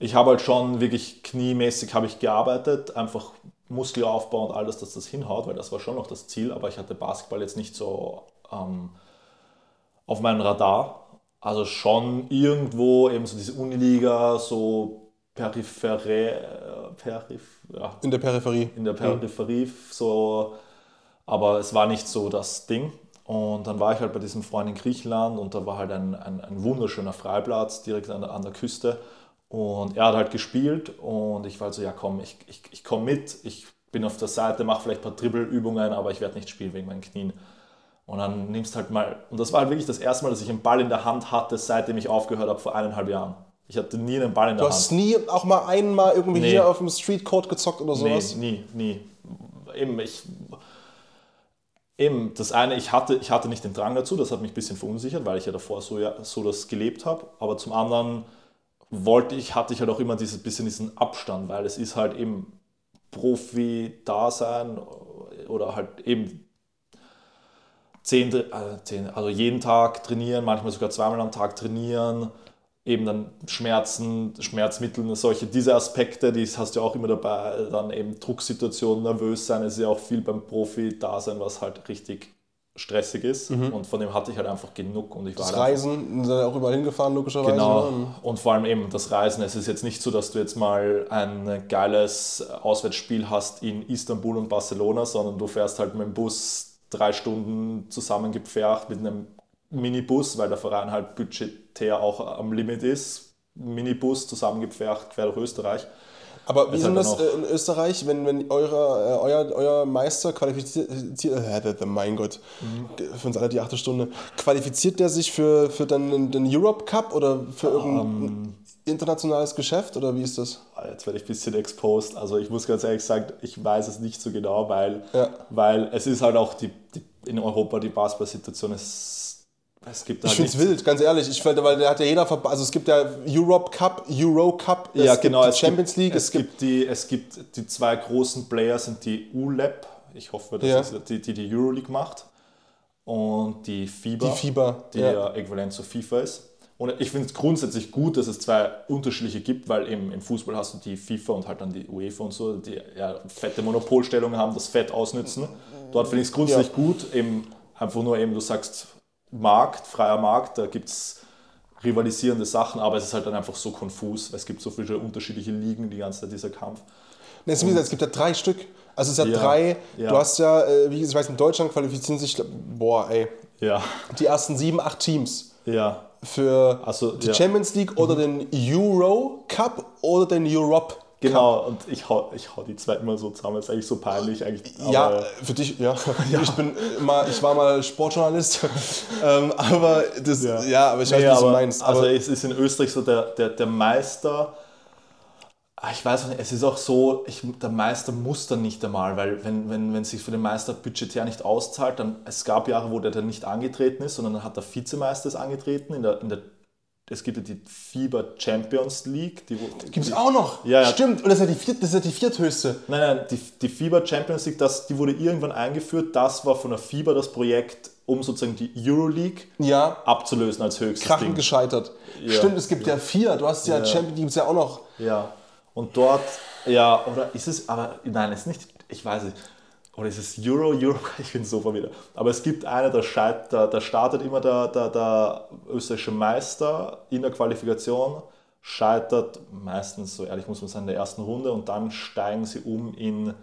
ich habe halt schon wirklich kniemäßig habe ich gearbeitet, einfach Muskelaufbau und alles, dass das hinhaut, weil das war schon noch das Ziel, aber ich hatte Basketball jetzt nicht so ähm, auf meinem Radar. Also schon irgendwo eben so diese Uniliga, so Peripherie, äh, Perif, ja, in der Peripherie. In der Peripherie, so, aber es war nicht so das Ding. Und dann war ich halt bei diesem Freund in Griechenland und da war halt ein, ein, ein wunderschöner Freiplatz direkt an der, an der Küste. Und er hat halt gespielt und ich war so, ja komm, ich, ich, ich komme mit, ich bin auf der Seite, mache vielleicht ein paar Dribbelübungen, aber ich werde nicht spielen wegen meinen Knien. Und dann nimmst halt mal, und das war halt wirklich das erste Mal, dass ich einen Ball in der Hand hatte, seitdem ich aufgehört habe, vor eineinhalb Jahren. Ich hatte nie einen Ball in der Hand. Du hast nie auch mal einmal irgendwie nee. hier auf dem Streetcourt gezockt oder sowas? Nee, nie, nie. Eben, ich, eben, das eine, ich hatte, ich hatte nicht den Drang dazu, das hat mich ein bisschen verunsichert, weil ich ja davor so, ja, so das gelebt habe. Aber zum anderen, wollte ich, hatte ich halt auch immer dieses bisschen diesen Abstand, weil es ist halt eben Profi-Dasein oder halt eben zehn, äh, zehn, also jeden Tag trainieren, manchmal sogar zweimal am Tag trainieren, eben dann Schmerzen, Schmerzmittel, solche, diese Aspekte, die hast du auch immer dabei, dann eben Drucksituationen, nervös sein, es ist ja auch viel beim Profi-Dasein, was halt richtig stressig ist mhm. und von dem hatte ich halt einfach genug und ich das war halt Reisen, sind auch überall hingefahren logischerweise. Genau ne? und vor allem eben das Reisen, es ist jetzt nicht so, dass du jetzt mal ein geiles Auswärtsspiel hast in Istanbul und Barcelona, sondern du fährst halt mit dem Bus drei Stunden zusammengepfercht mit einem Minibus, weil der Verein halt budgetär auch am Limit ist, Minibus zusammengepfercht quer durch Österreich aber wie ist denn das in Österreich, wenn, wenn eure, äh, euer, euer Meister qualifiziert, äh, mein Gott, mhm. für uns alle die achte Stunde, qualifiziert der sich für, für den, den Europe Cup oder für irgendein um, ähm. Internationales Geschäft oder wie ist das? Ah, jetzt werde ich ein bisschen exposed. Also ich muss ganz ehrlich sagen, ich weiß es nicht so genau, weil, ja. weil es ist halt auch die, die in Europa die Basketball-Situation ist es gibt ich finde es wild, ganz ehrlich. Ich finde, weil der hat ja jeder also es gibt ja Europe Cup, Euro Cup, es ja, genau, die Champions League. Es, es gibt, die, es gibt die zwei großen Player sind die ULEP, ich hoffe, das ja. ist die, die die Euroleague macht und die FIBA, die, FIBA, die ja. ja äquivalent zu FIFA ist. Und ich finde es grundsätzlich gut, dass es zwei unterschiedliche gibt, weil eben im Fußball hast du die FIFA und halt dann die UEFA und so, die ja fette Monopolstellungen haben, das Fett ausnützen. Dort finde ich es grundsätzlich ja. gut, eben einfach nur eben, du sagst, Markt, freier Markt, da gibt es rivalisierende Sachen, aber es ist halt dann einfach so konfus, weil es gibt so viele unterschiedliche Ligen, die ganze Zeit dieser Kampf. Ne, es, es gibt ja drei Stück. Also es ist ja, ja drei, ja. du hast ja, äh, wie ich weiß, in Deutschland qualifizieren sich, boah, ey, ja. die ersten sieben, acht Teams. Ja. Für also, die Champions League oder mhm. den Euro Cup oder den Europe Genau, und ich hau, ich hau die zwei immer so zusammen, das ist eigentlich so peinlich. Eigentlich, ja, für dich, ja. ja. Ich, bin mal, ich war mal Sportjournalist, ähm, aber das, ja. ja. aber ich weiß, nee, was du meinst. Also aber also es ist in Österreich so der, der, der Meister, ich weiß nicht, es ist auch so, ich, der Meister muss dann nicht einmal, weil wenn, wenn, wenn es sich für den Meister budgetär nicht auszahlt, dann, es gab Jahre, wo der dann nicht angetreten ist, sondern dann hat der Vizemeister es angetreten in der, in der es gibt ja die FIBA Champions League. Die, gibt es auch noch? Ja, ja. Stimmt, und das ist ja die, viert, das ist ja die vierthöchste. Nein, nein, die, die FIBA Champions League, das, die wurde irgendwann eingeführt. Das war von der FIBA das Projekt, um sozusagen die Euroleague ja. abzulösen als höchstes Krachen Ding. gescheitert. Ja. Stimmt, es gibt ja. ja vier. Du hast ja, ja. Champions League ja auch noch. Ja, und dort, ja, oder ist es, aber nein, es ist nicht, ich weiß nicht oder ist es Euro, Euro, ich bin so verwirrt. Aber es gibt eine, da, da, da startet immer der, der, der österreichische Meister in der Qualifikation, scheitert meistens, so ehrlich muss man sagen, in der ersten Runde und dann steigen sie um in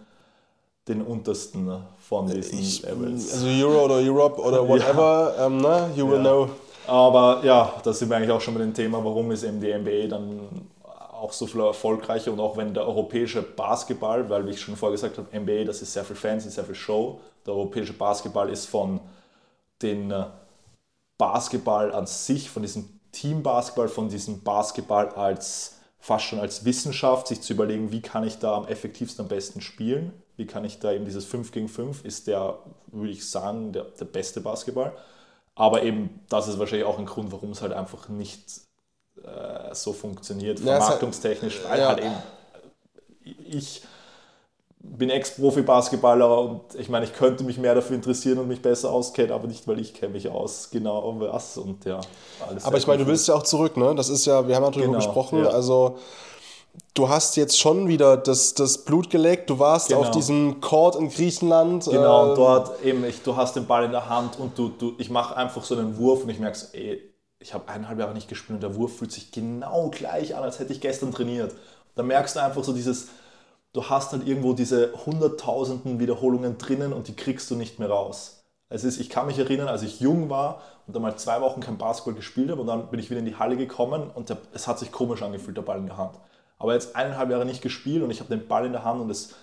den untersten von diesen ich, Levels. Also Euro oder Europe oder whatever, ja. um, ähm, ne? you will ja. know. Aber ja, da sind wir eigentlich auch schon bei dem Thema, warum ist eben die NBA dann auch so viel erfolgreicher und auch wenn der europäische Basketball, weil wie ich schon vorher gesagt habe, NBA, das ist sehr viel Fancy, sehr viel Show. Der europäische Basketball ist von den äh, Basketball an sich, von diesem Teambasketball, von diesem Basketball als fast schon als Wissenschaft, sich zu überlegen, wie kann ich da am effektivsten am besten spielen, wie kann ich da eben dieses 5 gegen 5 ist der, würde ich sagen, der, der beste Basketball. Aber eben, das ist wahrscheinlich auch ein Grund, warum es halt einfach nicht äh, so funktioniert, vermarktungstechnisch, weil ja. halt eben ich bin Ex-Profi-Basketballer und ich meine, ich könnte mich mehr dafür interessieren und mich besser auskennen, aber nicht, weil ich kenne mich aus, genau was und ja. Aber ich meine, du willst ja auch zurück, ne? Das ist ja, wir haben ja darüber genau, gesprochen, ja. also du hast jetzt schon wieder das, das Blut geleckt, du warst genau. auf diesem Court in Griechenland. Genau, und ähm, dort eben, ich, du hast den Ball in der Hand und du, du ich mache einfach so einen Wurf und ich merke so, ey, ich habe eineinhalb Jahre nicht gespielt und der Wurf fühlt sich genau gleich an, als hätte ich gestern trainiert. Da merkst du einfach so dieses, du hast halt irgendwo diese hunderttausenden Wiederholungen drinnen und die kriegst du nicht mehr raus. Es ist, ich kann mich erinnern, als ich jung war und dann mal zwei Wochen kein Basketball gespielt habe und dann bin ich wieder in die Halle gekommen und der, es hat sich komisch angefühlt, der Ball in der Hand. Aber jetzt eineinhalb Jahre nicht gespielt und ich habe den Ball in der Hand und es,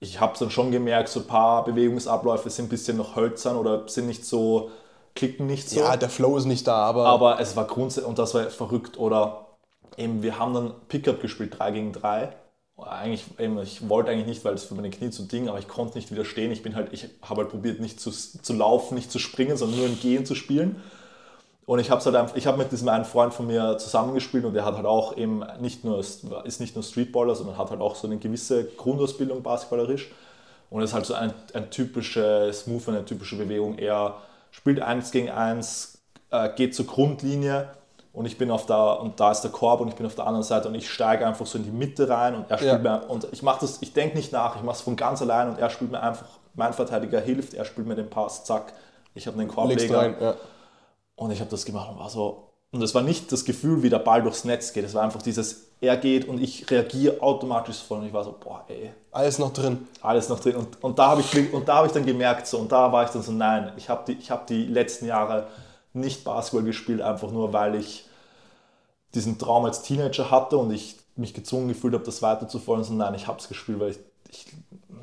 ich habe dann schon gemerkt, so ein paar Bewegungsabläufe sind ein bisschen noch hölzern oder sind nicht so klicken nicht so. Ja, der Flow ist nicht da, aber. Aber es war grundsätzlich, und das war verrückt. Oder eben, wir haben dann Pickup gespielt, 3 gegen 3. Eigentlich, eben, ich wollte eigentlich nicht, weil es für meine Knie zu Ding, aber ich konnte nicht widerstehen. Ich bin halt, ich habe halt probiert, nicht zu, zu laufen, nicht zu springen, sondern nur im Gehen zu spielen. Und ich habe halt einfach, ich habe mit diesem einen Freund von mir zusammengespielt und der hat halt auch eben nicht nur, ist nicht nur Streetballer, sondern hat halt auch so eine gewisse Grundausbildung basketballerisch. Und ist halt so ein, ein typisches Move, eine typische Bewegung, eher spielt eins gegen eins, äh, geht zur Grundlinie und ich bin auf der und da ist der Korb und ich bin auf der anderen Seite und ich steige einfach so in die Mitte rein und er spielt ja. mir und ich mache das, ich denke nicht nach, ich mache es von ganz allein und er spielt mir einfach, mein Verteidiger hilft, er spielt mir den Pass, zack, ich habe den Korbleger ja. und ich habe das gemacht und war so und es war nicht das Gefühl, wie der Ball durchs Netz geht, es war einfach dieses er geht und ich reagiere automatisch voll und ich war so, boah, ey. Alles noch drin. Alles noch drin. Und, und da habe ich, hab ich dann gemerkt, so, und da war ich dann so, nein, ich habe die, hab die letzten Jahre nicht Basketball gespielt, einfach nur, weil ich diesen Traum als Teenager hatte und ich mich gezwungen gefühlt habe, das weiterzufolgen. So, nein, ich habe es gespielt, weil ich, ich,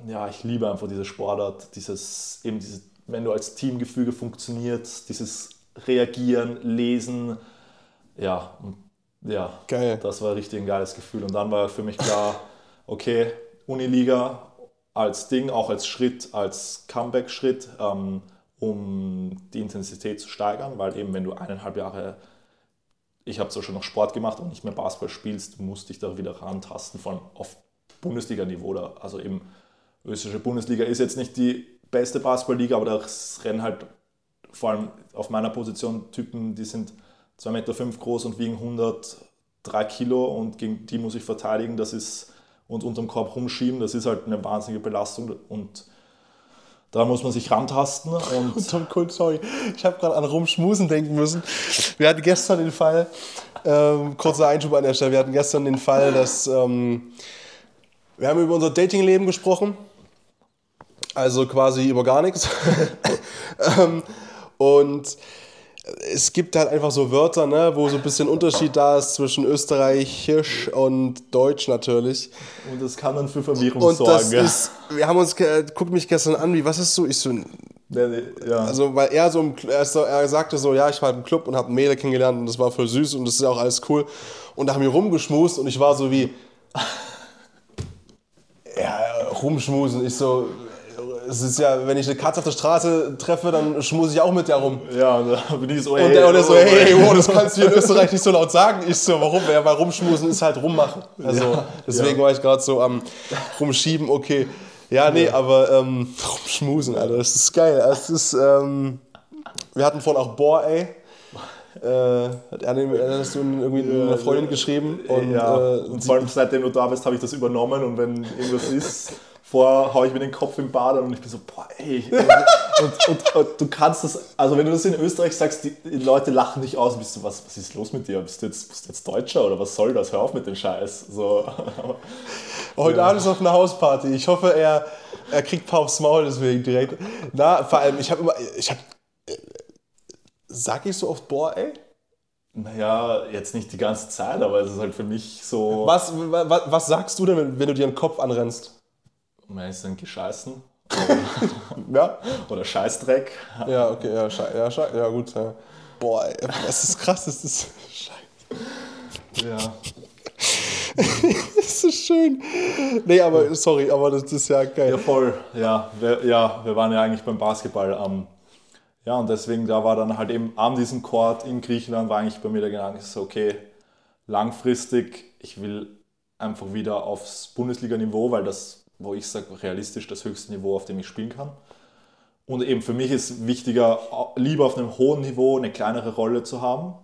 ja, ich liebe einfach diese Sportart, dieses, eben diese, wenn du als Teamgefüge funktioniert, dieses Reagieren, Lesen, ja, und ja, Geil. das war richtig ein geiles Gefühl. Und dann war für mich klar, okay, Uniliga als Ding, auch als Schritt, als Comeback-Schritt, ähm, um die Intensität zu steigern, weil eben wenn du eineinhalb Jahre, ich habe zwar schon noch Sport gemacht und nicht mehr Basketball spielst, musst dich da wieder rantasten von auf Bundesliga-Niveau. Also eben österreichische Bundesliga ist jetzt nicht die beste Basketballliga, aber da rennen halt vor allem auf meiner Position Typen, die sind 2,5 Meter groß und wiegen 103 Kilo und gegen die muss ich verteidigen, das ist und unterm Korb rumschieben, das ist halt eine wahnsinnige Belastung und Da muss man sich rantasten. Und Tom Cool, sorry, ich habe gerade an Rumschmusen denken müssen. Wir hatten gestern den Fall, ähm, kurzer Einschub an der Stelle, wir hatten gestern den Fall, dass ähm, wir haben über unser Datingleben gesprochen, also quasi über gar nichts. ähm, und es gibt halt einfach so Wörter, ne, wo so ein bisschen Unterschied da ist zwischen Österreichisch und Deutsch natürlich. Und das kann dann für Verwirrung Und sorgen. das ja. ist, wir haben uns, ge- guck mich gestern an, wie, was ist du? Ich so, ja. also, weil er so, im, er, so, er sagte so, ja, ich war im Club und habe ein Mädel kennengelernt und das war voll süß und das ist auch alles cool. Und da haben wir rumgeschmust und ich war so wie, ja, rumschmusen. Ich so, es ist ja, wenn ich eine Katze auf der Straße treffe, dann schmuse ich auch mit der rum. ja, und da bin ich so, Und der, und der so, hey, hey, wow, das kannst du hier in Österreich nicht so laut sagen. Ich so, warum? Ja, weil rumschmusen ist halt rummachen. Also Ja, deswegen ja. war ich gerade so am rumschieben, okay. Ja, nee, aber ähm, rumschmusen, Alter, das ist geil. Es ist, ähm, wir hatten vorhin auch Boah, ey. Äh, hat er hast du irgendwie einer Freundin geschrieben und, ja, äh, und vor allem seitdem du da bist, habe ich das übernommen und wenn irgendwas ist, vorher haue ich mir den Kopf im Bad an und ich bin so, boah, ey. Und, und, und du kannst das, also wenn du das in Österreich sagst, die, die Leute lachen dich aus und bist du, was, was ist los mit dir? Bist du, jetzt, bist du jetzt Deutscher oder was soll das? Hör auf mit dem Scheiß. So. Heute Abend ist auf einer Hausparty. Ich hoffe, er, er kriegt ein paar aufs Maul deswegen direkt. Na, vor allem, ich habe immer, ich habe, sag ich so oft, boah, ey? Naja, jetzt nicht die ganze Zeit, aber es ist halt für mich so, Was, was, was sagst du denn, wenn, wenn du dir einen Kopf anrennst? Man ist dann gescheißen Ja? oder Scheißdreck. Ja, okay, ja, schei ja, schei ja gut. Ja. Boah, ey, das ist krass, das ist scheiße. Ja. Das ist schön. Nee, aber sorry, aber das ist ja geil. Ja, voll. Ja wir, ja, wir waren ja eigentlich beim Basketball am. ja, und deswegen, da war dann halt eben an diesem Court in Griechenland, war eigentlich bei mir der Gedanke, so, okay, langfristig, ich will einfach wieder aufs Bundesliga-Niveau, weil das, wo ich sage, realistisch das höchste Niveau, auf dem ich spielen kann. Und eben für mich ist wichtiger, lieber auf einem hohen Niveau eine kleinere Rolle zu haben,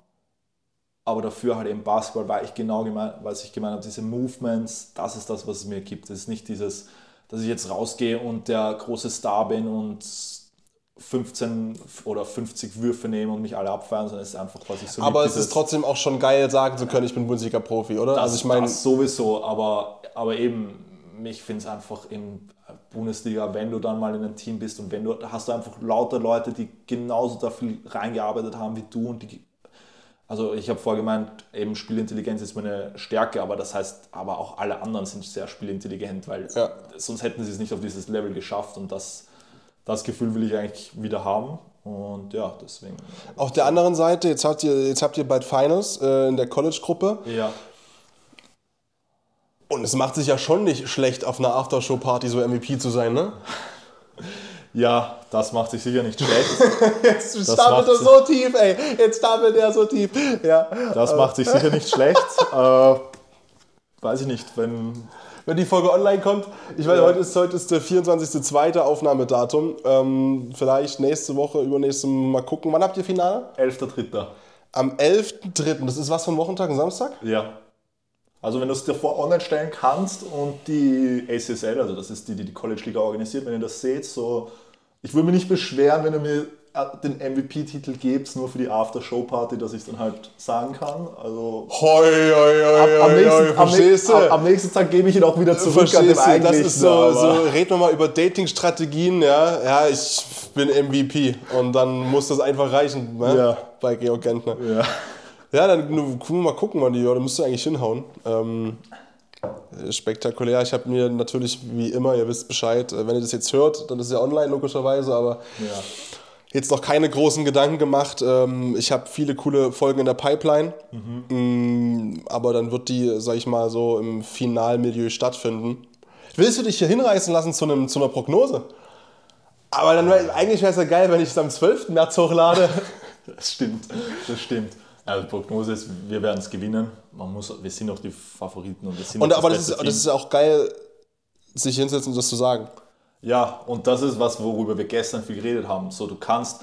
aber dafür halt eben Basketball, weil ich genau gemeint, was ich gemeint habe, diese Movements, das ist das, was es mir gibt. Es ist nicht dieses, dass ich jetzt rausgehe und der große Star bin und 15 oder 50 Würfe nehme und mich alle abfeiern, sondern es ist einfach, was ich so Aber es ist trotzdem auch schon geil, sagen zu können, ich bin Bundesliga-Profi, oder? das, also ich meine, sowieso, aber, aber eben, ich finde es einfach in Bundesliga, wenn du dann mal in einem Team bist und wenn du, da hast du einfach lauter Leute, die genauso da viel reingearbeitet haben wie du und die, also ich habe vorher gemeint, eben Spielintelligenz ist meine Stärke, aber das heißt, aber auch alle anderen sind sehr spielintelligent, weil Ja. sonst hätten sie es nicht auf dieses Level geschafft und das, das Gefühl will ich eigentlich wieder haben und ja, deswegen. auf der anderen Seite, jetzt habt ihr, jetzt habt ihr bald Finals äh, in der College-Gruppe Ja, und es macht sich ja schon nicht schlecht, auf einer Aftershow-Party so MVP zu sein, ne? ja, das macht sich sicher nicht schlecht. Jetzt Das stapelt er so tief, ey. Jetzt stapelt er so tief. Ja. Das macht sich sicher nicht schlecht. Äh, weiß ich nicht, wenn. Wenn die Folge online kommt, ich weiß, Ja. heute ist, heute ist der 24.02. Aufnahmedatum. Ähm, vielleicht nächste Woche, übernächste mal gucken. Wann habt ihr Finale? 11.3. Am 11.03. Das ist was für ein Wochentag, ein Samstag? Ja. Also wenn du es dir vor online stellen kannst und die ACSL, also das ist die, die die College Liga organisiert, wenn ihr das seht, so, ich würde mich nicht beschweren, wenn ihr mir äh, den MVP-Titel gebt, nur für die After-Show-Party, dass ich es dann halt sagen kann. Also Hoi, hoi, hoi, am, am, nächsten, hoi, am, verstehst am, du? am nächsten Tag gebe ich ihn auch wieder zurück an Verstehst du, das eigentlichen. ist so, so, aber- reden wir mal über Dating-Strategien, ja, ja, ich bin MVP und dann muss das einfach reichen, ne? Ja. bei Georg Gentner. Ja. Ja, dann können wir mal gucken, wann die, ja, da müsste eigentlich hinhauen. Ähm, spektakulär. Ich habe mir natürlich, wie immer, ihr wisst Bescheid, äh, wenn ihr das jetzt hört, dann ist es ja online logischerweise, aber Ja. jetzt noch keine großen Gedanken gemacht. Ähm, ich habe viele coole Folgen in der Pipeline, Mm, aber dann wird die, sag ich mal, so im Finalmilieu stattfinden. Willst du dich hier hinreißen lassen zu, einem, zu einer Prognose? Aber dann eigentlich wäre es ja geil, wenn ich es am 12. März hochlade. Das stimmt, das stimmt. Also die Prognose ist, wir werden es gewinnen. Man muss, wir sind auch die Favoriten und wir sind Und aber das beste ist, das ist auch geil, sich hinsetzen und das zu sagen. Ja, und das ist was, worüber wir gestern viel geredet haben. So, du kannst,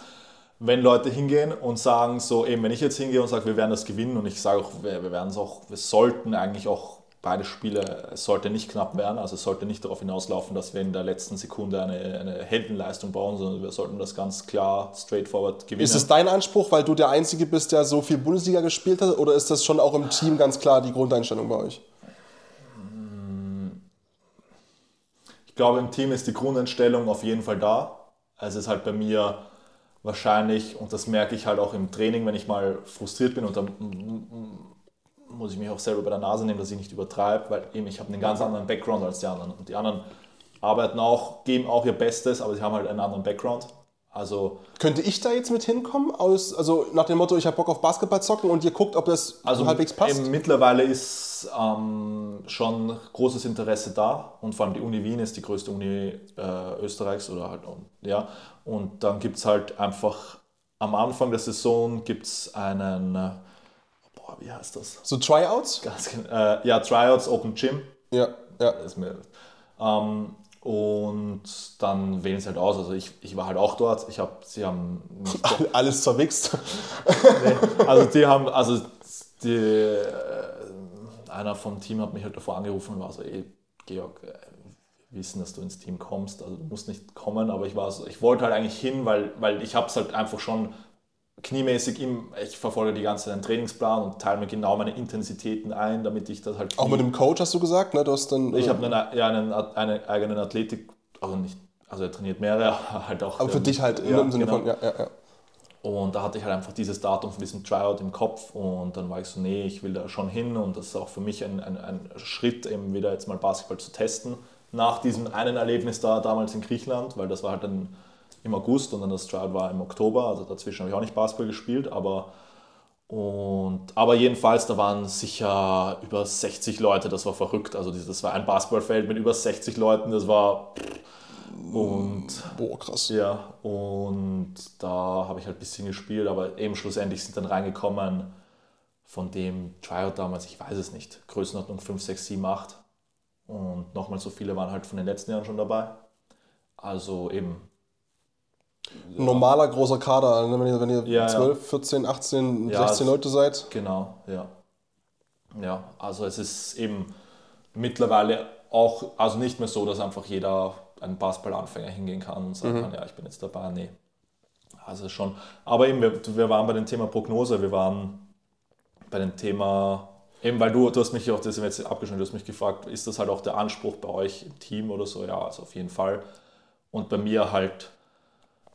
wenn Leute hingehen und sagen, so eben, wenn ich jetzt hingehe und sage, wir werden das gewinnen und ich sage auch, wir, wir werden es auch, wir sollten eigentlich auch beide Spiele, es sollte nicht knapp werden, also es sollte nicht darauf hinauslaufen, dass wir in der letzten Sekunde eine, eine Heldenleistung bauen, sondern wir sollten das ganz klar straightforward gewinnen. Ist es dein Anspruch, weil du der Einzige bist, der so viel Bundesliga gespielt hat, oder ist das schon auch im Team ganz klar die Grundeinstellung bei euch? Ich glaube, im Team ist die Grundeinstellung auf jeden Fall da. Also es ist halt bei mir wahrscheinlich, und das merke ich halt auch im Training, wenn ich mal frustriert bin und dann muss ich mich auch selber bei der Nase nehmen, dass ich nicht übertreibe, weil eben ich habe einen ganz anderen Background als die anderen. Und die anderen arbeiten auch, geben auch ihr Bestes, aber sie haben halt einen anderen Background. Also könnte ich da jetzt mit hinkommen? Aus, also nach dem Motto, ich habe Bock auf Basketball zocken und ihr guckt, ob das also halbwegs passt? Eben mittlerweile ist ähm, schon großes Interesse da und vor allem die Uni Wien ist die größte Uni äh, Österreichs oder halt ja und dann gibt es halt einfach am Anfang der Saison gibt es einen äh, boah, wie heißt das? So Tryouts? Ganz, äh, ja, Tryouts, Open Gym. Ja, ja. Ist mir, ähm, und dann wählen sie halt aus. Also ich, ich war halt auch dort. Ich habe, sie haben alles zerwichst. nee, also die haben, also die, äh, einer vom Team hat mich halt davor angerufen und war so, ey, Georg, äh, wir wissen, dass du ins Team kommst. Also du musst nicht kommen, aber ich war so, ich wollte halt eigentlich hin, weil, weil ich habe es halt einfach schon kniemäßig im, ich verfolge die ganze Zeit einen Trainingsplan und teile mir genau meine Intensitäten ein, damit ich das halt. Auch mit dem Coach hast du gesagt, ne? Du hast dann. Ich habe einen, ja, einen, einen eigenen Athletik, also nicht, also er trainiert mehrere, halt auch. Aber für ähm, dich halt ja, im Sinne genau. von, ja, ja, ja. Und da hatte ich halt einfach dieses Datum von diesem Tryout im Kopf und dann war ich so, nee, ich will da schon hin und das ist auch für mich ein, ein, ein Schritt, eben wieder jetzt mal Basketball zu testen. Nach diesem einen Erlebnis da damals in Griechenland, weil das war halt ein im August und dann das Tryout war im Oktober. Also dazwischen habe ich auch nicht Basketball gespielt, aber und, aber jedenfalls, da waren sicher über 60 Leute, das war verrückt. Also das war ein Basketballfeld mit über 60 Leuten, das war und boah, krass. Ja, und da habe ich halt ein bisschen gespielt, aber eben schlussendlich sind dann reingekommen von dem Tryout damals, ich weiß es nicht, Größenordnung 5, 6, 7, 8. Und nochmal so viele waren halt von den letzten Jahren schon dabei. Also eben ein normaler großer Kader, ne? wenn ihr, wenn ihr ja, 12, ja. 14, 18, ja, 16 Leute seid. Genau, ja. Ja, also es ist eben mittlerweile auch, also nicht mehr so, dass einfach jeder ein Basketballanfänger hingehen kann und sagen mhm. kann, ja, ich bin jetzt dabei. Nee. Also schon. Aber eben, wir, wir waren bei dem Thema Prognose, wir waren bei dem Thema, eben weil du, du hast mich auch, das jetzt abgeschnitten, du hast mich gefragt, ist das halt auch der Anspruch bei euch im Team oder so? Ja, also auf jeden Fall. Und bei mir halt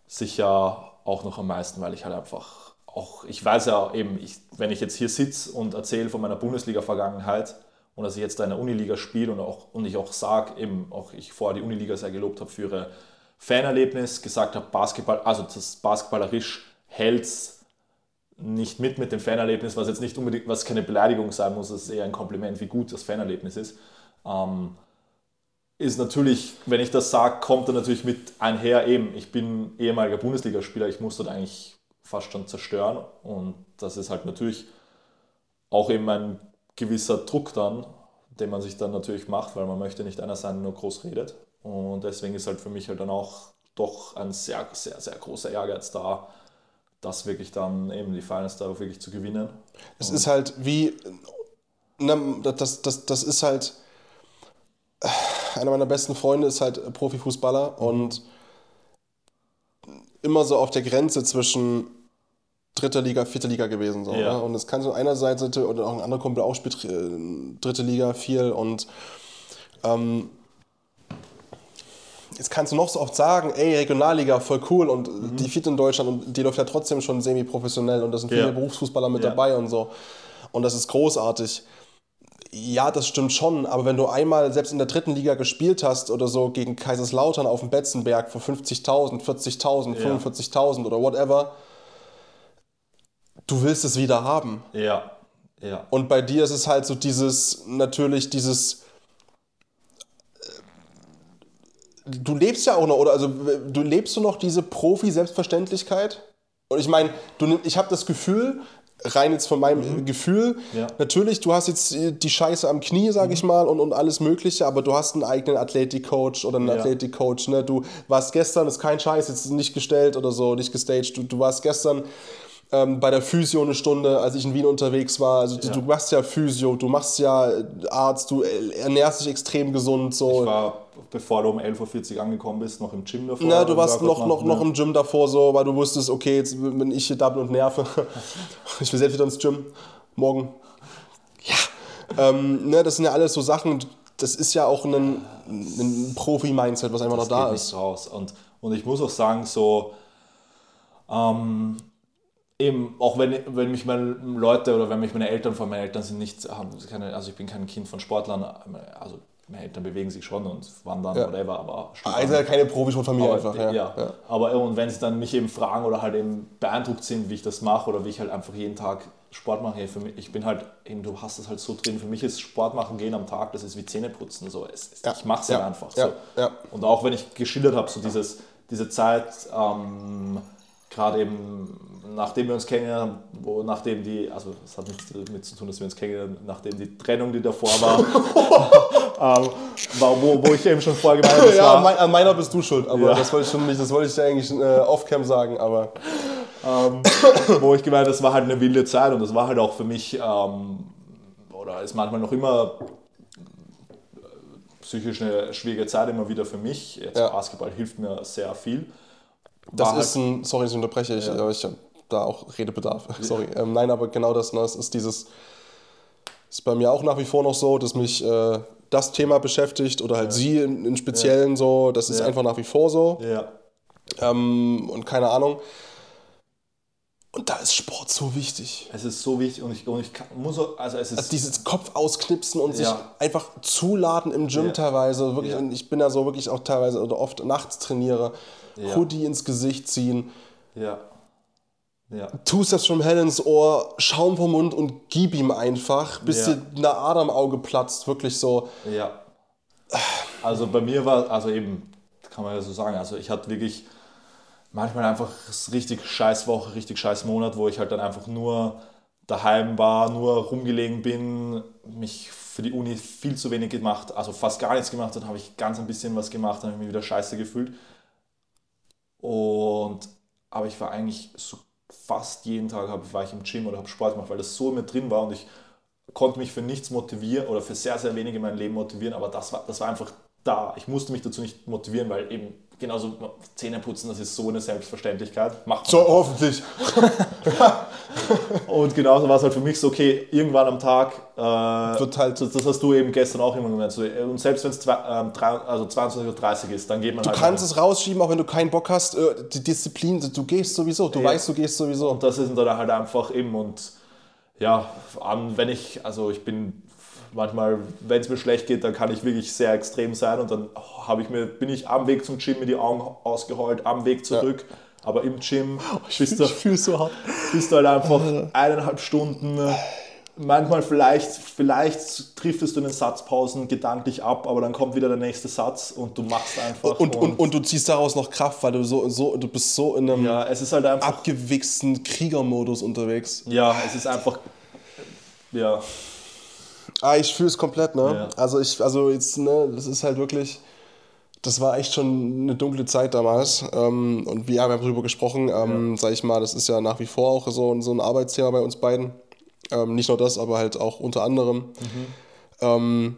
sicher auch noch am meisten, weil ich halt einfach auch, ich weiß ja eben, ich, wenn ich jetzt hier sitze und erzähle von meiner Bundesliga-Vergangenheit und dass ich jetzt da in der Uniliga spiele und, auch, und ich auch sage, eben auch ich vorher die Uniliga sehr gelobt habe für ihre Fanerlebnis, gesagt habe, Basketball, also das basketballerisch hält nicht mit mit dem Fanerlebnis, was jetzt nicht unbedingt, was keine Beleidigung sein muss, es ist eher ein Kompliment, wie gut das Fanerlebnis ist. Ähm, ist natürlich, wenn ich das sage, kommt er natürlich mit einher. Eben, ich bin ehemaliger Bundesligaspieler, ich muss dort eigentlich fast schon zerstören. Und das ist halt natürlich auch eben ein gewisser Druck dann, den man sich dann natürlich macht, weil man möchte nicht einer sein, der nur groß redet. Und deswegen ist halt für mich halt dann auch doch ein sehr, sehr, sehr großer Ehrgeiz da, das wirklich dann eben die Finals da wirklich zu gewinnen. Es ist halt wie, ne, das, das, das ist halt einer meiner besten Freunde ist halt Profifußballer und immer so auf der Grenze zwischen dritter Liga, vierter Liga gewesen. So, ja. ne? Und es kann so einerseits, oder auch ein anderer Kumpel auch spielt äh, dritte Liga viel und ähm, jetzt kannst du noch so oft sagen, ey, Regionalliga, voll cool und mhm. die vierte in Deutschland und die läuft ja trotzdem schon semi-professionell und da sind viele ja. Berufsfußballer mit ja. dabei und so. Und das ist großartig. Ja, das stimmt schon, aber wenn du einmal selbst in der dritten Liga gespielt hast oder so gegen Kaiserslautern auf dem Betzenberg vor 50.000, 40.000, ja. 45.000 oder whatever, du willst es wieder haben. Ja, ja. Und bei dir ist es halt so dieses, natürlich dieses, äh, du lebst ja auch noch, oder also du lebst du noch diese Profi-Selbstverständlichkeit? Und ich meine, ich habe das Gefühl, rein jetzt von meinem mhm. Gefühl. Ja. Natürlich, du hast jetzt die Scheiße am Knie, sag mhm. ich mal, und, und alles Mögliche, aber du hast einen eigenen Athletikcoach oder einen ja. Athletikcoach. Ne? Du warst gestern, ist kein Scheiß, jetzt nicht gestellt oder so, nicht gestaged. Du, du warst gestern ähm, bei der Physio eine Stunde, als ich in Wien unterwegs war. Also du, Ja. du machst ja Physio, du machst ja Arzt, du ernährst dich extrem gesund. So. Ich war, bevor du um 11.40 Uhr angekommen bist, noch im Gym davor. Na, du warst noch, noch, noch ja. im Gym davor so, weil du wusstest, okay, jetzt bin ich hier double und nerve. Ich will selbst wieder ins Gym. Morgen. Ja. Ähm, ne, das sind ja alles so Sachen, das ist ja auch ein, ein Profi-Mindset, was einfach noch das da geht ist. nicht raus. Und, und ich muss auch sagen, so, ähm, eben, auch wenn, wenn mich meine Leute oder wenn mich meine Eltern, von meinen Eltern sind nicht, haben also ich bin kein Kind von Sportlern, also meine Eltern bewegen sich schon und wandern, Ja. whatever, aber Also keine Profisportfamilie einfach. Ja. ja. Ja. Aber und wenn sie dann mich eben fragen oder halt eben beeindruckt sind, wie ich das mache oder wie ich halt einfach jeden Tag Sport mache, hey, für mich, ich bin halt, eben, du hast es halt so drin, für mich ist Sport machen gehen am Tag, das ist wie Zähneputzen, so. Es, es, Ja. Ich mache es Ja. halt einfach so. Und auch wenn ich geschildert habe, so dieses, diese Zeit, ähm, gerade eben nachdem wir uns kennengelernt haben, wo nachdem die, also es hat nichts damit zu tun, dass wir uns kennengelernt haben, nachdem die Trennung, die davor war, ähm, war wo, wo ich eben schon vorher gemeint habe, Ja, war, an an meiner bist du schuld, aber Ja. das wollte ich schon nicht, das wollte ich dir eigentlich äh, off-cam sagen, aber ähm, wo ich gemeint habe, das war halt eine wilde Zeit und das war halt auch für mich, ähm, oder ist manchmal noch immer äh, psychisch eine schwierige Zeit immer wieder für mich. Jetzt Ja. Basketball hilft mir sehr viel. das War ist ein, sorry, ich unterbreche, ich, Ja. ich habe da auch Redebedarf, sorry. Ähm, nein, aber genau das, ne, es ist dieses, ist bei mir auch nach wie vor noch so, dass mich äh, das Thema beschäftigt oder halt sie in, in Speziellen so, das ist Ja. einfach nach wie vor so ja, ähm, und keine Ahnung. Und da ist Sport so wichtig. es ist so wichtig und ich, und ich kann, muss, auch- also es ist, Also dieses Kopf ausknipsen und sich Ja. einfach zuladen im Gym Ja. teilweise. Wirklich, Ja. und ich bin da so wirklich auch teilweise oder oft nachts trainiere, Ja. Hoodie ins Gesicht ziehen, ja, ja, Two Steps from Hell ins Ohr, Schaum vom Mund und gib ihm einfach, bis Ja. dir eine Ader im Auge platzt. Wirklich so. ja. Also bei mir war, also eben, kann man ja so sagen, also ich hatte wirklich manchmal einfach richtig scheiß Woche, richtig scheiß Monat, wo ich halt dann einfach nur daheim war, nur rumgelegen bin, mich für die Uni viel zu wenig gemacht, also fast gar nichts gemacht, dann habe ich ganz ein bisschen was gemacht, dann habe ich mich wieder scheiße gefühlt. Und, aber ich war eigentlich so fast jeden Tag hab, war ich im Gym oder habe Sport gemacht, weil das so mit drin war und ich konnte mich für nichts motivieren oder für sehr, sehr wenig in meinem Leben motivieren, aber das war, das war einfach da. Ich musste mich dazu nicht motivieren, weil eben genauso Zähne putzen, das ist so eine Selbstverständlichkeit. Macht So, hoffentlich. Und genauso war es halt für mich so, okay, irgendwann am Tag, äh, Wird halt- das, das hast du eben gestern auch immer gemeint, so, und selbst wenn es ähm, also 22.30 Uhr ist, dann geht man Du halt kannst es rausschieben, auch wenn du keinen Bock hast. äh, Die Disziplin, du gehst sowieso. Du Ja. weißt, du gehst sowieso. Und das ist dann halt einfach eben und ja, wenn ich, also ich bin manchmal, wenn es mir schlecht geht, dann kann ich wirklich sehr extrem sein und dann oh, habe ich mir, bin ich am Weg zum Gym mir die Augen ausgeheult, am Weg zurück, aber im Gym bist du, fühle so hart. bist du halt einfach eineinhalb Stunden, manchmal vielleicht, vielleicht driftest du in den Satzpausen gedanklich ab, aber dann kommt wieder der nächste Satz und du machst einfach Und, und, und du ziehst daraus noch Kraft, weil du so, so du bist so in einem ja, es ist halt einfach, abgewichsten Kriegermodus unterwegs. ja, es ist einfach, ja, Ah, ich fühle es komplett, ne? Ja. Also ich, also jetzt, ne, das ist halt wirklich, das war echt schon eine dunkle Zeit damals. Ähm, und wir haben ja drüber gesprochen, ähm, sag ich mal, das ist ja nach wie vor auch so, so ein Arbeitsthema bei uns beiden. Ähm, nicht nur das, aber halt auch unter anderem. Ähm,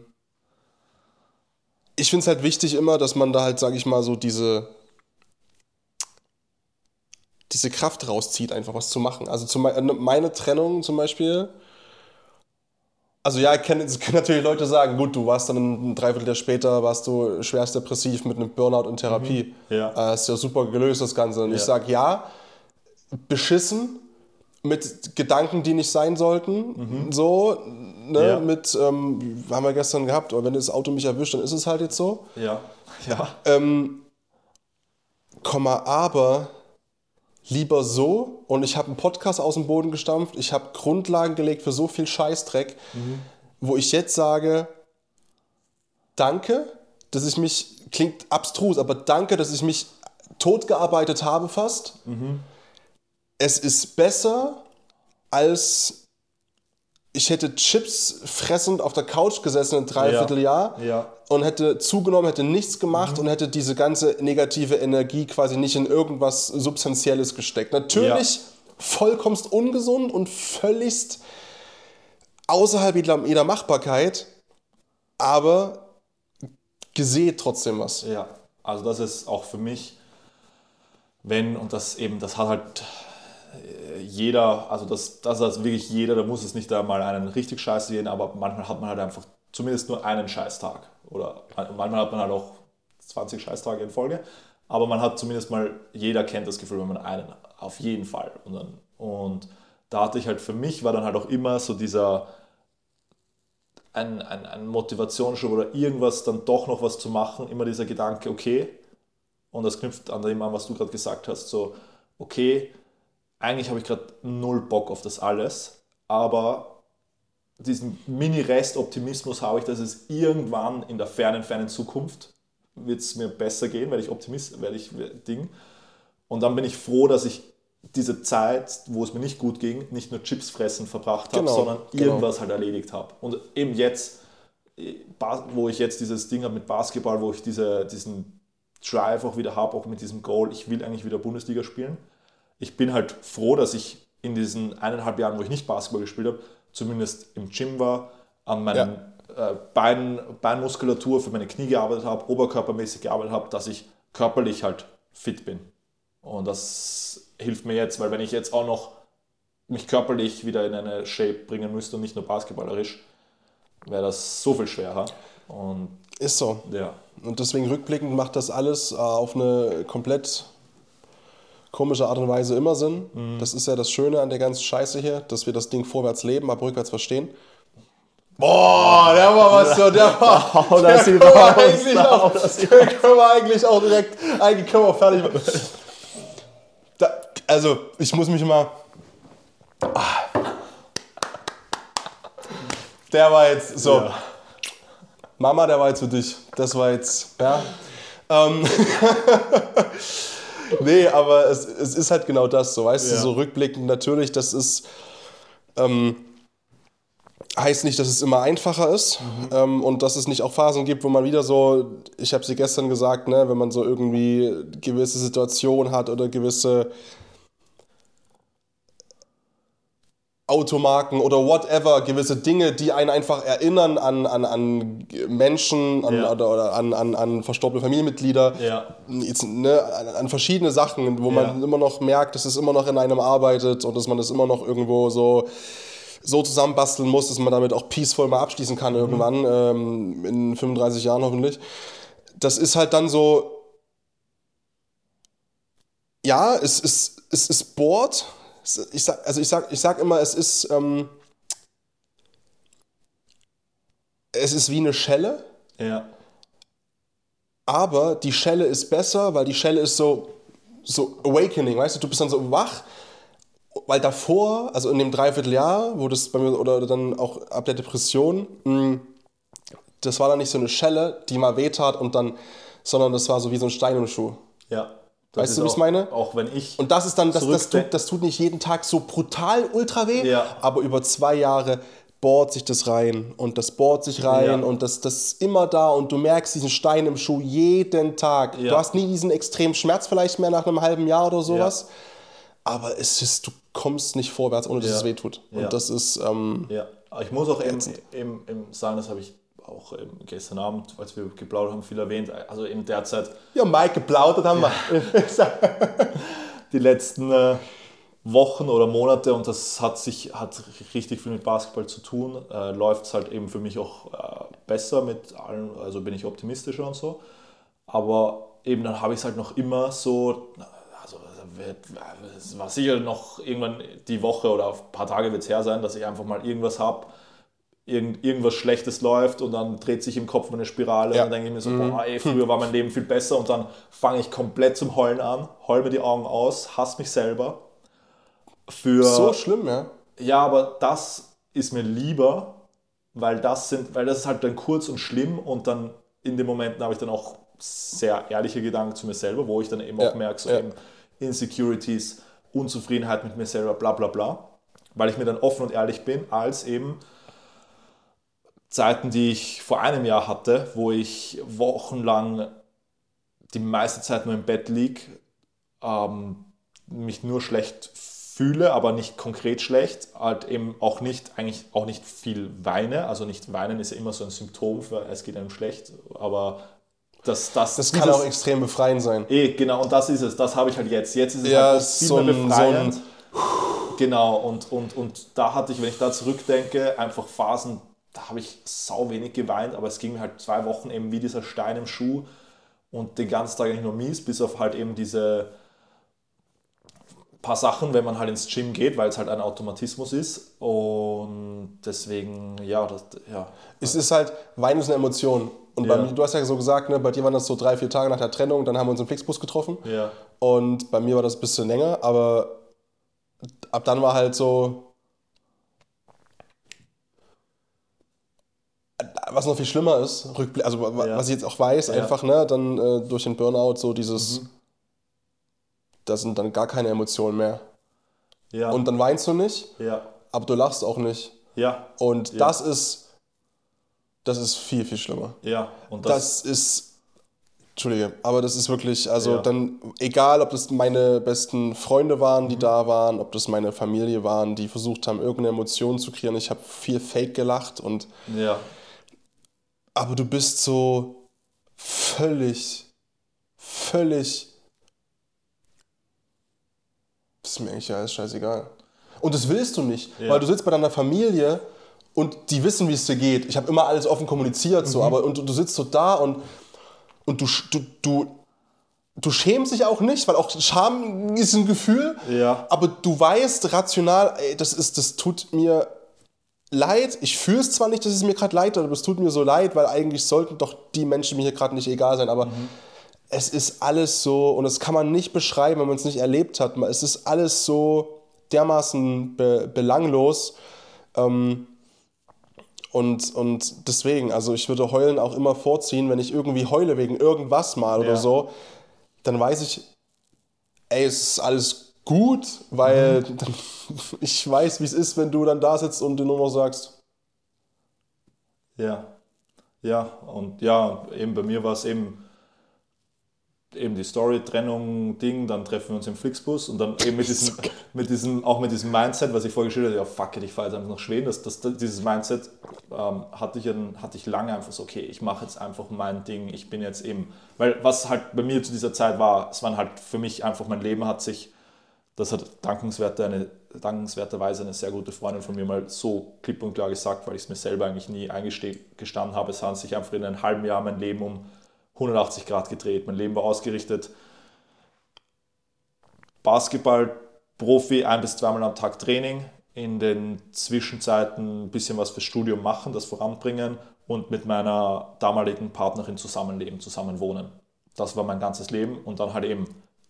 ich finde es halt wichtig immer, dass man da halt, sag ich mal, so diese, diese Kraft rauszieht, einfach was zu machen. Also Be- meine Trennung zum Beispiel, also ja, können, es können natürlich Leute sagen, gut, du warst dann ein Dreivierteljahr später, warst du schwerst depressiv mit einem Burnout und Therapie. Ja. Äh, hast ja super gelöst, das Ganze. Und ich Ja. sage, ja, beschissen, mit Gedanken, die nicht sein sollten, so, ne, Ja. mit, ähm, haben wir gestern gehabt, aber wenn das Auto mich erwischt, dann ist es halt jetzt so. ja, ja. Ähm, Komma, aber lieber so und ich habe einen Podcast aus dem Boden gestampft, ich habe Grundlagen gelegt für so viel Scheißdreck, wo ich jetzt sage, danke, dass ich mich, klingt abstrus, aber danke, dass ich mich totgearbeitet habe fast. Es ist besser, als ich hätte Chips fressend auf der Couch gesessen ein Dreivierteljahr Ja. und hätte zugenommen, hätte nichts gemacht und hätte diese ganze negative Energie quasi nicht in irgendwas Substanzielles gesteckt. Natürlich vollkommenst ungesund und völligst außerhalb jeder, Machbarkeit, aber gesät trotzdem was. Ja, also das ist auch für mich, wenn, und das eben, das hat halt jeder, also das, das ist also wirklich jeder, da muss es nicht einmal einen richtig scheiß gehen, aber manchmal hat man halt einfach zumindest nur einen Scheißtag. Oder manchmal hat man halt auch 20 Scheißtage in Folge. Aber man hat zumindest mal, jeder kennt das Gefühl, wenn man einen, auf jeden Fall. Und, dann, und da hatte ich halt für mich, war dann halt auch immer so dieser, ein, ein, ein Motivationsschub oder irgendwas, dann doch noch was zu machen, immer dieser Gedanke, okay, und das knüpft an dem an, was du gerade gesagt hast, so, okay, eigentlich habe ich gerade null Bock auf das alles, aber diesen Mini-Rest-Optimismus habe ich, dass es irgendwann in der fernen, fernen Zukunft wird es mir besser gehen, werde ich Optimist, werde ich Ding. Und dann bin ich froh, dass ich diese Zeit, wo es mir nicht gut ging, nicht nur Chips fressen verbracht habe, genau, sondern genau. irgendwas halt erledigt habe. Und eben jetzt, wo ich jetzt dieses Ding habe mit Basketball, wo ich diese, diesen Drive auch wieder habe, auch mit diesem Goal, ich will eigentlich wieder Bundesliga spielen. Ich bin halt froh, dass ich in diesen eineinhalb Jahren, wo ich nicht Basketball gespielt habe, zumindest im Gym war, an meinen ja. äh, Bein, Beinmuskulatur für meine Knie gearbeitet habe, oberkörpermäßig gearbeitet habe, dass ich körperlich halt fit bin. Und das hilft mir jetzt, weil wenn ich jetzt auch noch mich körperlich wieder in eine Shape bringen müsste und nicht nur basketballerisch, wäre das so viel schwerer. Und ist so. Ja. Und deswegen rückblickend macht das alles äh, auf eine komplett komische Art und Weise immer Sinn. Mhm. Das ist ja das Schöne an der ganzen Scheiße hier, dass wir das Ding vorwärts leben, aber rückwärts verstehen. Boah, der war was so, der war. Oh, der können, wir eigentlich auch, können wir eigentlich auch direkt, eigentlich können wir auch fertig machen. Da, also, ich muss mich mal. Ah. Der war jetzt so. Ja. Mama, der war jetzt für dich. Das war jetzt, ja. Ähm. nee, aber es, es ist halt genau das, so weißt ja. du, so rückblickend natürlich, das ist. Ähm, heißt nicht, dass es immer einfacher ist mhm. ähm, und dass es nicht auch Phasen gibt, wo man wieder so, ich habe sie gestern gesagt, ne, wenn man so irgendwie gewisse Situationen hat oder gewisse Automarken oder whatever, gewisse Dinge, die einen einfach erinnern an, an, an Menschen an, ja. oder, oder, an, an, an verstorbene Familienmitglieder, ja. Jetzt, ne, an, an, verschiedene Sachen, wo man immer noch merkt, dass es immer noch in einem arbeitet und dass man es immer noch irgendwo so so zusammenbasteln muss, dass man damit auch peaceful mal abschließen kann mhm. irgendwann, ähm, in 35 Jahren hoffentlich. Das ist halt dann so, ja, es ist, es ist Board. Ich sag, also ich sag, ich sag immer, es ist, ähm, es ist wie eine Schelle. Ja. Aber die Schelle ist besser, weil die Schelle ist so, so awakening, weißt du, du bist dann so wach weil davor, also in dem Dreivierteljahr, wo das bei mir, oder dann auch ab der Depression, hm, das war dann nicht so eine Schelle, die mal wehtat und dann, sondern das war so wie so ein Stein im Schuh. Ja. Weißt du, wie ich meine? Auch wenn ich. Und das ist dann, das, das, tut, das tut nicht jeden Tag so brutal ultra weh, ja. aber über zwei Jahre bohrt sich das rein und das bohrt sich rein ja. und das, das ist immer da und du merkst diesen Stein im Schuh jeden Tag. Ja. Du hast nie diesen extremen Schmerz vielleicht mehr nach einem halben Jahr oder sowas, aber es ist, du kommst nicht vorwärts, ohne dass es wehtut. Und ja. das ist. Ähm, ja, ich muss auch eben, eben, eben sagen, das habe ich auch eben gestern Abend, als wir geplaudert haben, viel erwähnt. Also in der Zeit. Ja, Mike geplaudert haben wir. die letzten äh, Wochen oder Monate und das hat sich hat richtig viel mit Basketball zu tun. Äh, Läuft es halt eben für mich auch äh, besser mit allen, also bin ich optimistischer und so. Aber eben dann habe ich es halt noch immer so, wird, es war sicher noch irgendwann die Woche oder ein paar Tage wird es her sein, dass ich einfach mal irgendwas habe, irgend, irgendwas Schlechtes läuft und dann dreht sich im Kopf eine Spirale ja. und dann denke ich mir so, mhm. boah, ey, früher war mein Leben viel besser und dann fange ich komplett zum Heulen an, heul mir die Augen aus, hasse mich selber. Für, so schlimm, ja. Ja, aber das ist mir lieber, weil das sind, weil das ist halt dann kurz und schlimm und dann in den Momenten habe ich dann auch sehr ehrliche Gedanken zu mir selber, wo ich dann eben ja. auch merke, so ja. eben, Insecurities, Unzufriedenheit mit mir selber, bla bla bla, weil ich mir dann offen und ehrlich bin, als eben Zeiten, die ich vor einem Jahr hatte, wo ich wochenlang die meiste Zeit nur im Bett lieg, ähm, mich nur schlecht fühle, aber nicht konkret schlecht, halt eben auch nicht, eigentlich auch nicht viel weine. Also nicht weinen ist ja immer so ein Symptom für es geht einem schlecht, aber das, das, das kann auch extrem befreiend sein. Eh, genau, und das ist es, das habe ich halt jetzt. Jetzt ist es ja, halt viel so mehr befreiend. So genau, und, und, und da hatte ich, wenn ich da zurückdenke, einfach Phasen, da habe ich sau wenig geweint, aber es ging mir halt zwei Wochen eben wie dieser Stein im Schuh und den ganzen Tag eigentlich nur mies, bis auf halt eben diese paar Sachen, wenn man halt ins Gym geht, weil es halt ein Automatismus ist. Und deswegen, ja, das, ja. Es ist halt, Wein ist eine Emotion. Und ja. mir, du hast ja so gesagt, ne, bei dir waren das so drei, vier Tage nach der Trennung, dann haben wir uns im Flixbus getroffen. Ja. Und bei mir war das ein bisschen länger, aber ab dann war halt so. Was noch viel schlimmer ist, also ja. was ich jetzt auch weiß, einfach, ne, dann äh, durch den Burnout so dieses. Mhm da sind dann gar keine Emotionen mehr. Ja. Und dann weinst du nicht, ja. aber du lachst auch nicht. Ja. Und ja. das ist, das ist viel, viel schlimmer. Ja. Und das, das ist, Entschuldige, aber das ist wirklich, also ja. dann, egal ob das meine besten Freunde waren, die mhm. da waren, ob das meine Familie waren, die versucht haben, irgendeine Emotion zu kreieren. Ich habe viel Fake gelacht und. Ja. Aber du bist so völlig, völlig das ist mir eigentlich alles scheißegal. Und das willst du nicht, ja. weil du sitzt bei deiner Familie und die wissen, wie es dir geht. Ich habe immer alles offen kommuniziert, so, mhm. aber und du sitzt so da und, und du, du, du, du schämst dich auch nicht, weil auch Scham ist ein Gefühl, ja. aber du weißt rational, ey, das, ist, das tut mir leid. Ich fühle es zwar nicht, dass es mir gerade leid tut, aber es tut mir so leid, weil eigentlich sollten doch die Menschen mir hier gerade nicht egal sein, aber. Mhm es ist alles so, und das kann man nicht beschreiben, wenn man es nicht erlebt hat. Es ist alles so dermaßen be belanglos. Ähm, und, und deswegen, also ich würde Heulen auch immer vorziehen, wenn ich irgendwie heule wegen irgendwas mal oder so, dann weiß ich, ey, es ist alles gut, weil mhm. ich weiß, wie es ist, wenn du dann da sitzt und du nur noch sagst. Ja, ja, und ja, eben bei mir war es eben eben die Story, Trennung, Ding, dann treffen wir uns im Flixbus und dann eben mit diesem, mit diesem, auch mit diesem Mindset, was ich vorher geschildert habe, ja fuck it, ich fahre jetzt einfach nach Schweden, das, das, dieses Mindset ähm, hatte, ich, hatte ich lange einfach so, okay, ich mache jetzt einfach mein Ding, ich bin jetzt eben, weil was halt bei mir zu dieser Zeit war, es waren halt für mich einfach, mein Leben hat sich, das hat dankenswerte, eine, dankenswerterweise eine sehr gute Freundin von mir mal so klipp und klar gesagt, weil ich es mir selber eigentlich nie eingestanden habe, es hat sich einfach in einem halben Jahr mein Leben um 180 Grad gedreht. Mein Leben war ausgerichtet. Basketball, Profi, ein bis zweimal am Tag Training, in den Zwischenzeiten ein bisschen was fürs Studium machen, das voranbringen und mit meiner damaligen Partnerin zusammenleben, zusammenwohnen. Das war mein ganzes Leben und dann halt eben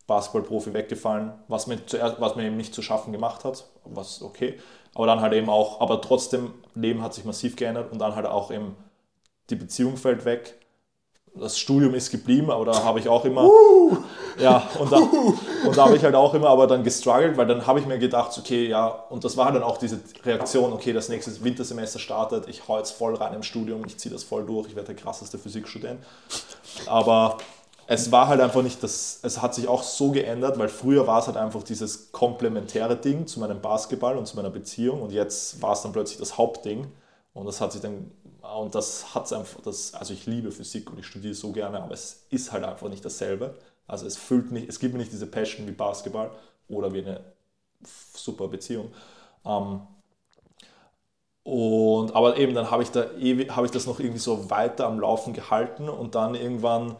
Basketballprofi weggefallen, was mir, zuerst, was mir eben nicht zu schaffen gemacht hat, was okay, aber dann halt eben auch, aber trotzdem, Leben hat sich massiv geändert und dann halt auch eben die Beziehung fällt weg, das Studium ist geblieben, aber da habe ich auch immer, uh, ja, und da, und da habe ich halt auch immer aber dann gestruggelt, weil dann habe ich mir gedacht, okay, ja, und das war dann auch diese Reaktion, okay, das nächste Wintersemester startet, ich hau jetzt voll rein im Studium, ich ziehe das voll durch, ich werde der krasseste Physikstudent. Aber es war halt einfach nicht das, es hat sich auch so geändert, weil früher war es halt einfach dieses komplementäre Ding zu meinem Basketball und zu meiner Beziehung und jetzt war es dann plötzlich das Hauptding und das hat sich dann und das hat es einfach, das, also ich liebe Physik und ich studiere so gerne, aber es ist halt einfach nicht dasselbe. Also es füllt nicht, es gibt mir nicht diese Passion wie Basketball oder wie eine super Beziehung. Ähm, und, aber eben, dann habe ich, da, hab ich das noch irgendwie so weiter am Laufen gehalten und dann irgendwann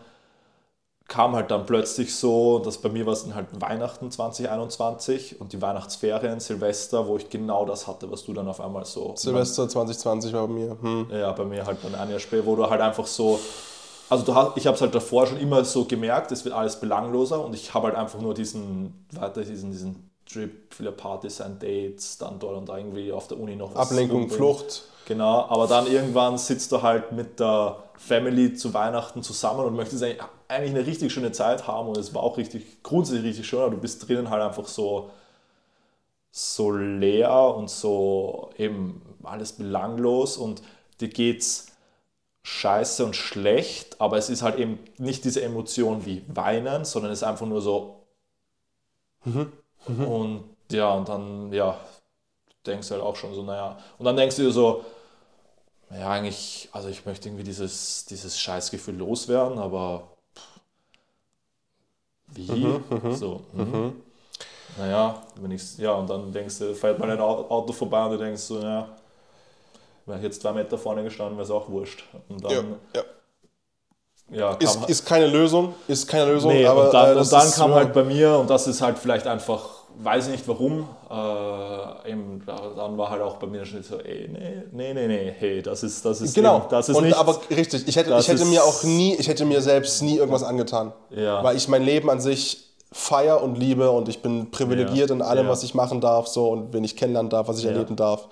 kam halt dann plötzlich so, dass bei mir war es dann halt Weihnachten 2021 und die Weihnachtsferien, Silvester, wo ich genau das hatte, was du dann auf einmal so. Silvester 2020 war bei mir. Hm. Ja, bei mir halt ein Jahr später, wo du halt einfach so. Also du hast, ich habe es halt davor schon immer so gemerkt, es wird alles belangloser und ich habe halt einfach nur diesen, weiter diesen, diesen Trip, viele Partys und Dates, dann dort und da irgendwie auf der Uni noch was. Ablenkung, Flucht. Genau, aber dann irgendwann sitzt du halt mit der Family zu Weihnachten zusammen und möchtest eigentlich eigentlich eine richtig schöne Zeit haben und es war auch richtig, grundsätzlich richtig schön, aber du bist drinnen halt einfach so, so leer und so eben alles belanglos und dir geht's scheiße und schlecht, aber es ist halt eben nicht diese Emotion wie Weinen, sondern es ist einfach nur so. Mhm. Mhm. Und ja, und dann, ja, denkst du halt auch schon so, naja. Und dann denkst du dir so, ja, eigentlich, also ich möchte irgendwie dieses, dieses Scheißgefühl loswerden, aber wie? Mhm, mhm, so, mhm. mhm. Naja, wenn ich, ja, und dann denkst du, fährt mal ein Auto vorbei und du denkst so, ja, wäre ich jetzt zwei Meter vorne gestanden, wäre es auch wurscht. Und dann, ja, ja. Ja, ist, ist keine Lösung, ist keine Lösung. Nee, aber, und dann, äh, und dann kam halt bei mir, und das ist halt vielleicht einfach weiß ich nicht warum. Äh, eben, dann war halt auch bei mir schon so, ey, nee, nee, nee, nee, hey, das ist, das ist, genau. Eben, das ist und, nicht. Aber richtig, ich hätte, ich hätte mir auch nie, ich hätte mir selbst nie irgendwas angetan. Ja. Weil ich mein Leben an sich feier und liebe und ich bin privilegiert ja. in allem, ja. was ich machen darf, so und wen ich kennenlernen darf, was ich erleben darf.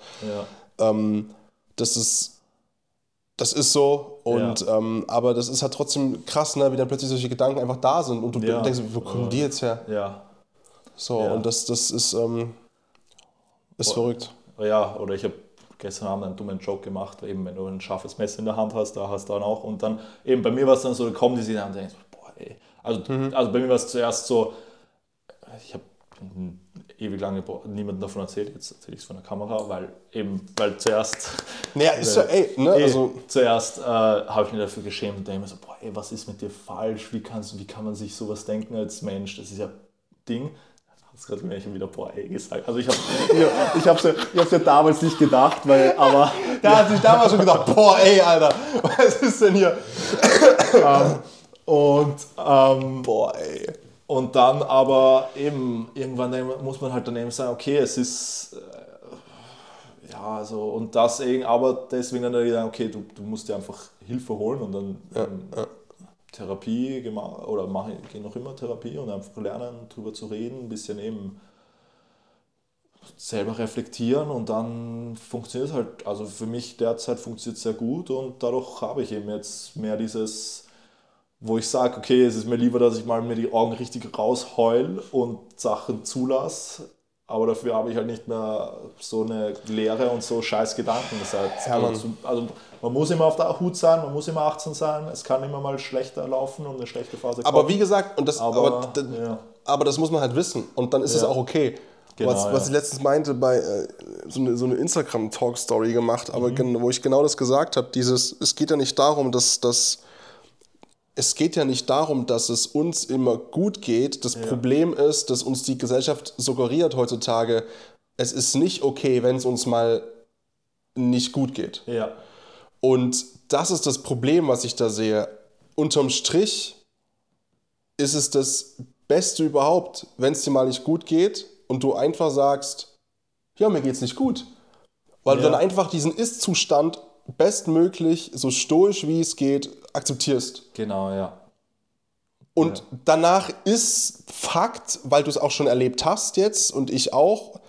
Ähm, das ist das ist so. Und ja. ähm, aber das ist halt trotzdem krass, ne, wie dann plötzlich solche Gedanken einfach da sind und du ja. denkst, wo kommen die jetzt her? Ja. So, ja. und das, das ist, ähm, ist oh, verrückt. Ja, oder ich habe gestern Abend einen dummen Joke gemacht, eben wenn du ein scharfes Messer in der Hand hast, da hast du dann auch. Und dann, eben bei mir war es dann so, da kommen die sich an und denken, boah, ey. Also, mhm. also bei mir war es zuerst so, ich habe ewig lange niemandem davon erzählt, jetzt erzähle ich es von der Kamera, weil eben, weil zuerst. Naja, ist so, ey, ne? Ey, also, zuerst äh, habe ich mir dafür geschämt und denke mir so, boah, ey, was ist mit dir falsch? Wie, kannst, wie kann man sich sowas denken als Mensch? Das ist ja Ding hast gerade mir schon wieder boah ey gesagt. Also ich habe ich, ich hab's ja, ich ja damals nicht gedacht, weil, aber... Da ja. hat sich damals schon gedacht, boah ey, Alter, was ist denn hier? ähm, und... Ähm, boah ey. Und dann aber eben, irgendwann muss man halt daneben sagen, okay, es ist... Äh, ja, also, und das eben, aber deswegen dann wieder, okay, du, du musst dir einfach Hilfe holen und dann... Ja, ähm, ja Therapie gemacht oder mache gehe noch immer Therapie und einfach lernen, darüber zu reden, ein bisschen eben selber reflektieren und dann funktioniert es halt, also für mich derzeit funktioniert es sehr gut und dadurch habe ich eben jetzt mehr dieses, wo ich sage, okay, es ist mir lieber, dass ich mal mir die Augen richtig rausheul und Sachen zulasse, aber dafür habe ich halt nicht mehr so eine Lehre und so scheiß Gedanken. Das heißt, ja, also, also, man muss immer auf der Hut sein, man muss immer 18 sein, es kann immer mal schlechter laufen und eine schlechte Phase kommen. Aber wie gesagt, und das, aber, aber, ja. aber das muss man halt wissen und dann ist es auch okay. Genau, was, was ich letztens meinte, bei äh, so eine, so eine Instagram-Talk-Story gemacht, aber mhm. wo ich genau das gesagt habe, dieses, es geht ja nicht darum, dass, dass es geht ja nicht darum, dass es uns immer gut geht. Das ja. Problem ist, dass uns die Gesellschaft suggeriert heutzutage, es ist nicht okay, wenn es uns mal nicht gut geht. Ja. Und das ist das Problem, was ich da sehe. Unterm Strich ist es das Beste überhaupt, wenn es dir mal nicht gut geht und du einfach sagst, ja, mir geht's nicht gut. Weil ja. du dann einfach diesen Ist-Zustand bestmöglich, so stoisch wie es geht, akzeptierst. Genau, ja. Und ja. danach ist Fakt, weil du es auch schon erlebt hast jetzt und ich auch,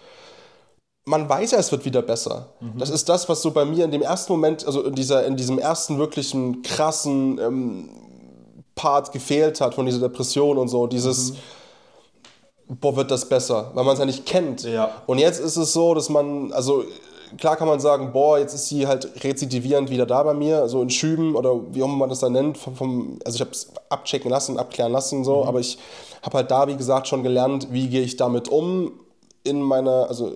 man weiß ja, es wird wieder besser. Mhm. Das ist das, was so bei mir in dem ersten Moment, also in, dieser, in diesem ersten wirklichen krassen ähm, Part gefehlt hat von dieser Depression und so, dieses, mhm. boah, wird das besser, weil man es ja nicht kennt. Ja. Und jetzt ist es so, dass man, also klar kann man sagen, boah, jetzt ist sie halt rezidivierend wieder da bei mir, so in Schüben oder wie auch immer man das dann nennt. Vom, vom also ich habe es abchecken lassen, abklären lassen, so, mhm. aber ich habe halt da, wie gesagt, schon gelernt, wie gehe ich damit um in meiner also,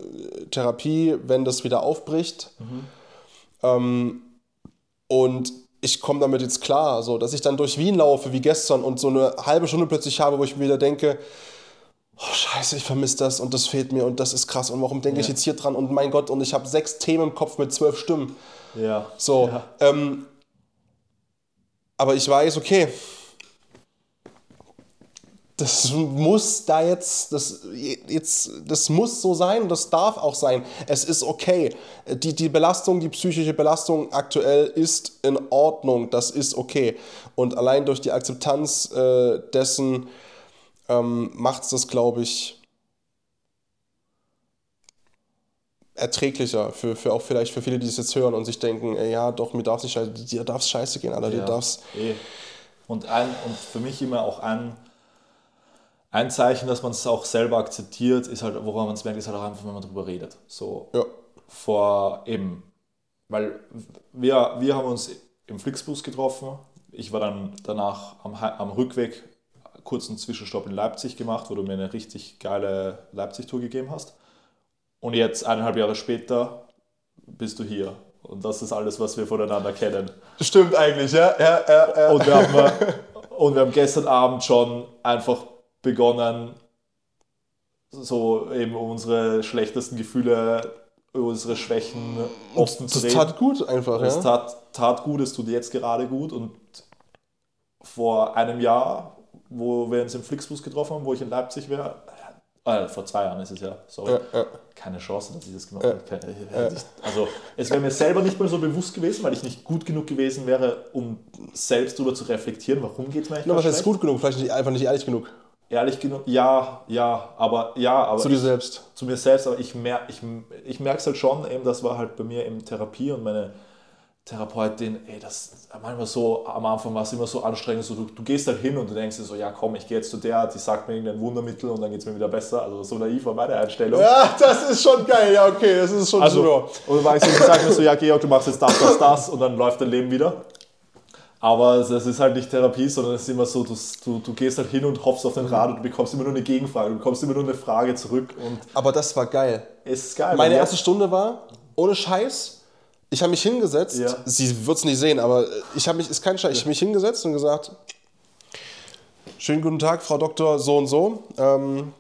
Therapie, wenn das wieder aufbricht. Mhm. Ähm, und ich komme damit jetzt klar, so, dass ich dann durch Wien laufe wie gestern und so eine halbe Stunde plötzlich habe, wo ich mir wieder denke, oh scheiße, ich vermisse das und das fehlt mir und das ist krass und warum denke ja. ich jetzt hier dran und mein Gott und ich habe sechs Themen im Kopf mit zwölf Stimmen. Ja. So. Ja. Ähm, aber ich weiß, okay, das muss da jetzt, das, jetzt, das muss so sein, das darf auch sein. Es ist okay. Die, die Belastung, die psychische Belastung aktuell ist in Ordnung, das ist okay. Und allein durch die Akzeptanz äh, dessen, ähm, macht es das, glaube ich, erträglicher für, für auch vielleicht für viele, die es jetzt hören und sich denken, ey, ja, doch, mir darf es dir darf scheiße gehen, Alter, ja, dir darf's. Eh. Und, ein, und für mich immer auch ein, ein Zeichen, dass man es auch selber akzeptiert, ist halt, woran man es merkt, ist halt auch einfach, wenn man darüber redet. So ja. vor eben, weil wir, wir haben uns im Flixbus getroffen. Ich war dann danach am, am Rückweg kurzen Zwischenstopp in Leipzig gemacht, wo du mir eine richtig geile Leipzig-Tour gegeben hast. Und jetzt, eineinhalb Jahre später, bist du hier. Und das ist alles, was wir voneinander kennen. Stimmt eigentlich, ja. ja, ja, ja. Und, wir haben, und wir haben gestern Abend schon einfach begonnen, so eben unsere schlechtesten Gefühle, unsere Schwächen offen zu reden. Das tat gut einfach, Das ja. tat, tat gut, es tut jetzt gerade gut. Und vor einem Jahr, wo wir uns im Flixbus getroffen haben, wo ich in Leipzig wäre, äh, vor zwei Jahren ist es ja, sorry, Ja, ja. keine Chance, dass ich das gemacht habe. Keine- hätte ich- Also es wäre mir selber nicht mal so bewusst gewesen, weil ich nicht gut genug gewesen wäre, um selbst darüber zu reflektieren, warum geht es mir eigentlich Na, was heißt gut genug? Vielleicht nicht, einfach nicht ehrlich genug. Ehrlich genug, ja, ja, aber ja, aber Zu dir selbst. zu mir selbst, aber ich, mer ich, ich merke es halt schon, eben, das war halt bei mir in Therapie und meine Therapeutin, ey, das manchmal so, am Anfang war es immer so anstrengend, so, du, du gehst halt hin und du denkst dir so, ja komm, ich gehe jetzt zu der, die sagt mir irgendein Wundermittel und dann geht es mir wieder besser, also so naiv war meine Einstellung. Ja, das ist schon geil. Ja, okay, das ist schon Also, super. und dann war ich so, die sagt mir so, ja Georg, du machst jetzt das, das, das und dann läuft dein Leben wieder. Aber das ist halt nicht Therapie, sondern es ist immer so, du, du, du gehst halt hin und hoffst auf den Rat und du bekommst immer nur eine Gegenfrage, du bekommst immer nur eine Frage zurück und Aber das war geil. es ist geil. Meine erste Stunde war, ohne Scheiß, ich habe mich hingesetzt, Ja. sie wird es nicht sehen, aber ich habe mich, ist kein Scheiß, ich habe mich hingesetzt und gesagt, schönen guten Tag, Frau Doktor, so und so. Ähm,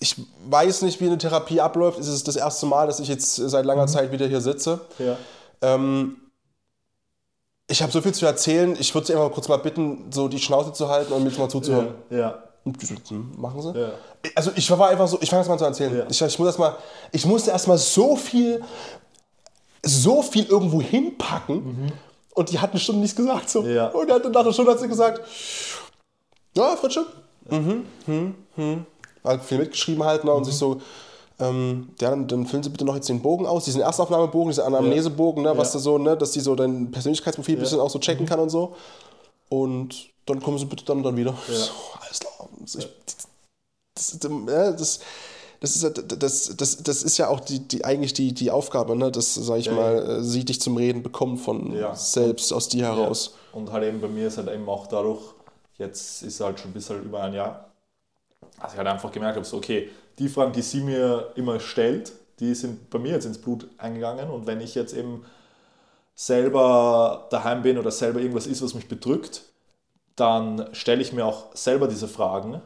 ich weiß nicht, wie eine Therapie abläuft. Es ist das erste Mal, dass ich jetzt seit langer Zeit wieder hier sitze. Ja. Ähm, ich habe so viel zu erzählen. Ich würde Sie einfach kurz mal bitten, so die Schnauze zu halten und mir jetzt mal zuzuhören. Ja. Machen Sie? Ja. Also ich war einfach so, ich fange jetzt mal zu erzählen. Ja. Ich, ich, muss erst mal, ich musste erstmal so viel, so viel irgendwo hinpacken und die hat eine Stunde nichts gesagt. So. Mhm. Ja. Und dann nach einer Stunde hat sie gesagt, ja, Fritsche, mhm, hm, hm. Hat viel mitgeschrieben halt ne, und Mhm. sich so, ähm, ja, dann, dann füllen Sie bitte noch jetzt den Bogen aus, diesen Erstaufnahmebogen, diesen Anamnesebogen, ne, was Ja. da so, ne, dass die so dein Persönlichkeitsprofil ein bisschen auch so Mhm. checken kann und so. Und dann kommen Sie bitte dann, dann wieder. So, alles klar. Ich, das, ja, das, das, ist, ja- das, das, das ist ja auch die, die, eigentlich die, die Aufgabe, ne? dass, sag ich Ja, mal, äh, sie dich zum Reden bekommt von Ja. selbst, aus dir heraus. Und halt eben bei mir ist halt eben auch dadurch, jetzt ist halt schon bis halt über ein Jahr, dass ich halt einfach gemerkt habe, so okay, die Fragen, die sie mir immer stellt, die sind bei mir jetzt ins Blut eingegangen und wenn ich jetzt eben selber daheim bin oder selber irgendwas ist, was mich bedrückt, dann stelle ich mir auch selber diese Fragen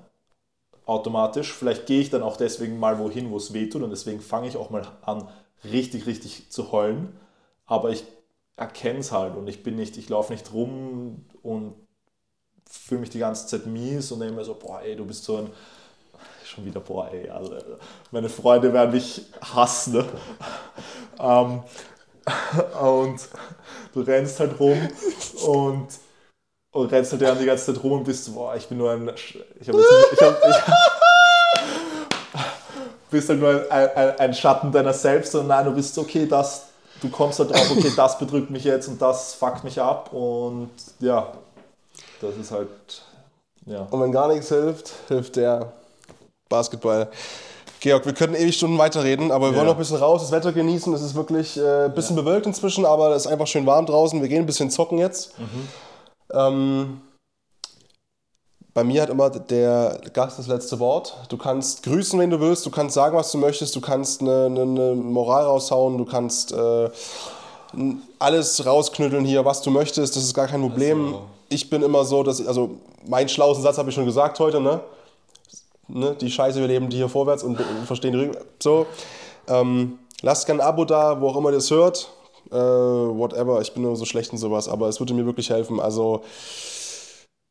automatisch. Vielleicht gehe ich dann auch deswegen mal wohin, wo es weh tut und deswegen fange ich auch mal an, richtig, richtig zu heulen. Aber ich erkenne es halt und ich bin nicht, ich laufe nicht rum und fühle mich die ganze Zeit mies und denke mir so, boah, ey, du bist so ein, schon wieder, boah, ey, also, meine Freunde werden mich hassen. Ne? ähm, und du rennst halt rum und, und rennst halt dann die ganze Zeit rum und bist so, boah, ich bin nur ein, ich habe jetzt, ich hab, ich, bist halt nur ein, ein, ein Schatten deiner selbst und nein, du bist okay, das, du kommst halt drauf, okay, das bedrückt mich jetzt und das fuckt mich ab und ja, das ist halt, ja. Und wenn gar nichts hilft, hilft der Basketball. Georg, wir könnten ewig Stunden weiterreden, aber wir Ja. wollen noch ein bisschen raus, das Wetter genießen. Es ist wirklich äh, ein bisschen bewölkt inzwischen, aber es ist einfach schön warm draußen. Wir gehen ein bisschen zocken jetzt. Ähm, bei mir hat immer der Gast das letzte Wort. Du kannst grüßen, wenn du willst, du kannst sagen, was du möchtest, du kannst eine, eine, eine Moral raushauen, du kannst äh, alles rausknütteln hier, was du möchtest, das ist gar kein Problem. Also- Ich bin immer so, dass, also meinen schlauesten Satz habe ich schon gesagt heute, ne? ne? Die Scheiße, wir leben die hier vorwärts und, und verstehen die rüber. So. Ähm, lasst gerne ein Abo da, wo auch immer ihr das hört. Äh, whatever, ich bin nur so schlecht in sowas, aber es würde mir wirklich helfen. Also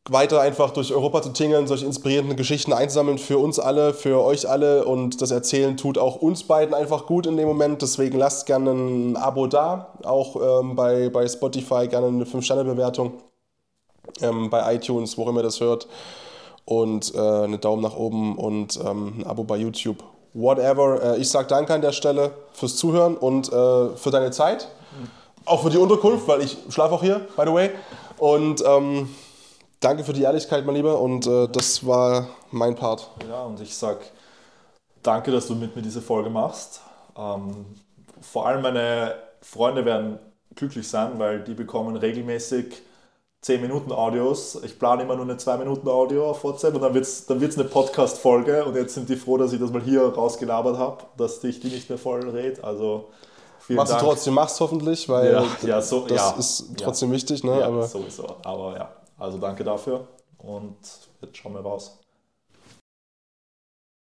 weiter einfach durch Europa zu tingeln, solche inspirierenden Geschichten einsammeln für uns alle, für euch alle und das Erzählen tut auch uns beiden einfach gut in dem Moment. Deswegen lasst gerne ein Abo da, auch ähm, bei, bei Spotify gerne eine 5-Sterne-Bewertung, ähm, bei iTunes, wo immer ihr das hört und äh, eine Daumen nach oben und ähm, ein Abo bei YouTube. Whatever. Äh, ich sage danke an der Stelle fürs Zuhören und äh, für deine Zeit. Auch für die Unterkunft, weil ich schlafe auch hier, by the way. Und ähm, danke für die Ehrlichkeit, mein Lieber. Und äh, das war mein Part. Ja, und ich sag danke, dass du mit mir diese Folge machst. Ähm, vor allem meine Freunde werden glücklich sein, weil die bekommen regelmäßig 10 Minuten Audios. Ich plane immer nur eine 2 Minuten Audio auf WhatsApp und dann wird es dann wird's eine Podcast-Folge und jetzt sind die froh, dass ich das mal hier rausgelabert habe, dass ich die nicht mehr voll rede. Also vielen Was Dank. du trotzdem machst hoffentlich, weil ja, ja, so, das ja, ist trotzdem wichtig. Ne? Ja, Aber sowieso. Aber ja, also danke dafür und jetzt schauen wir raus.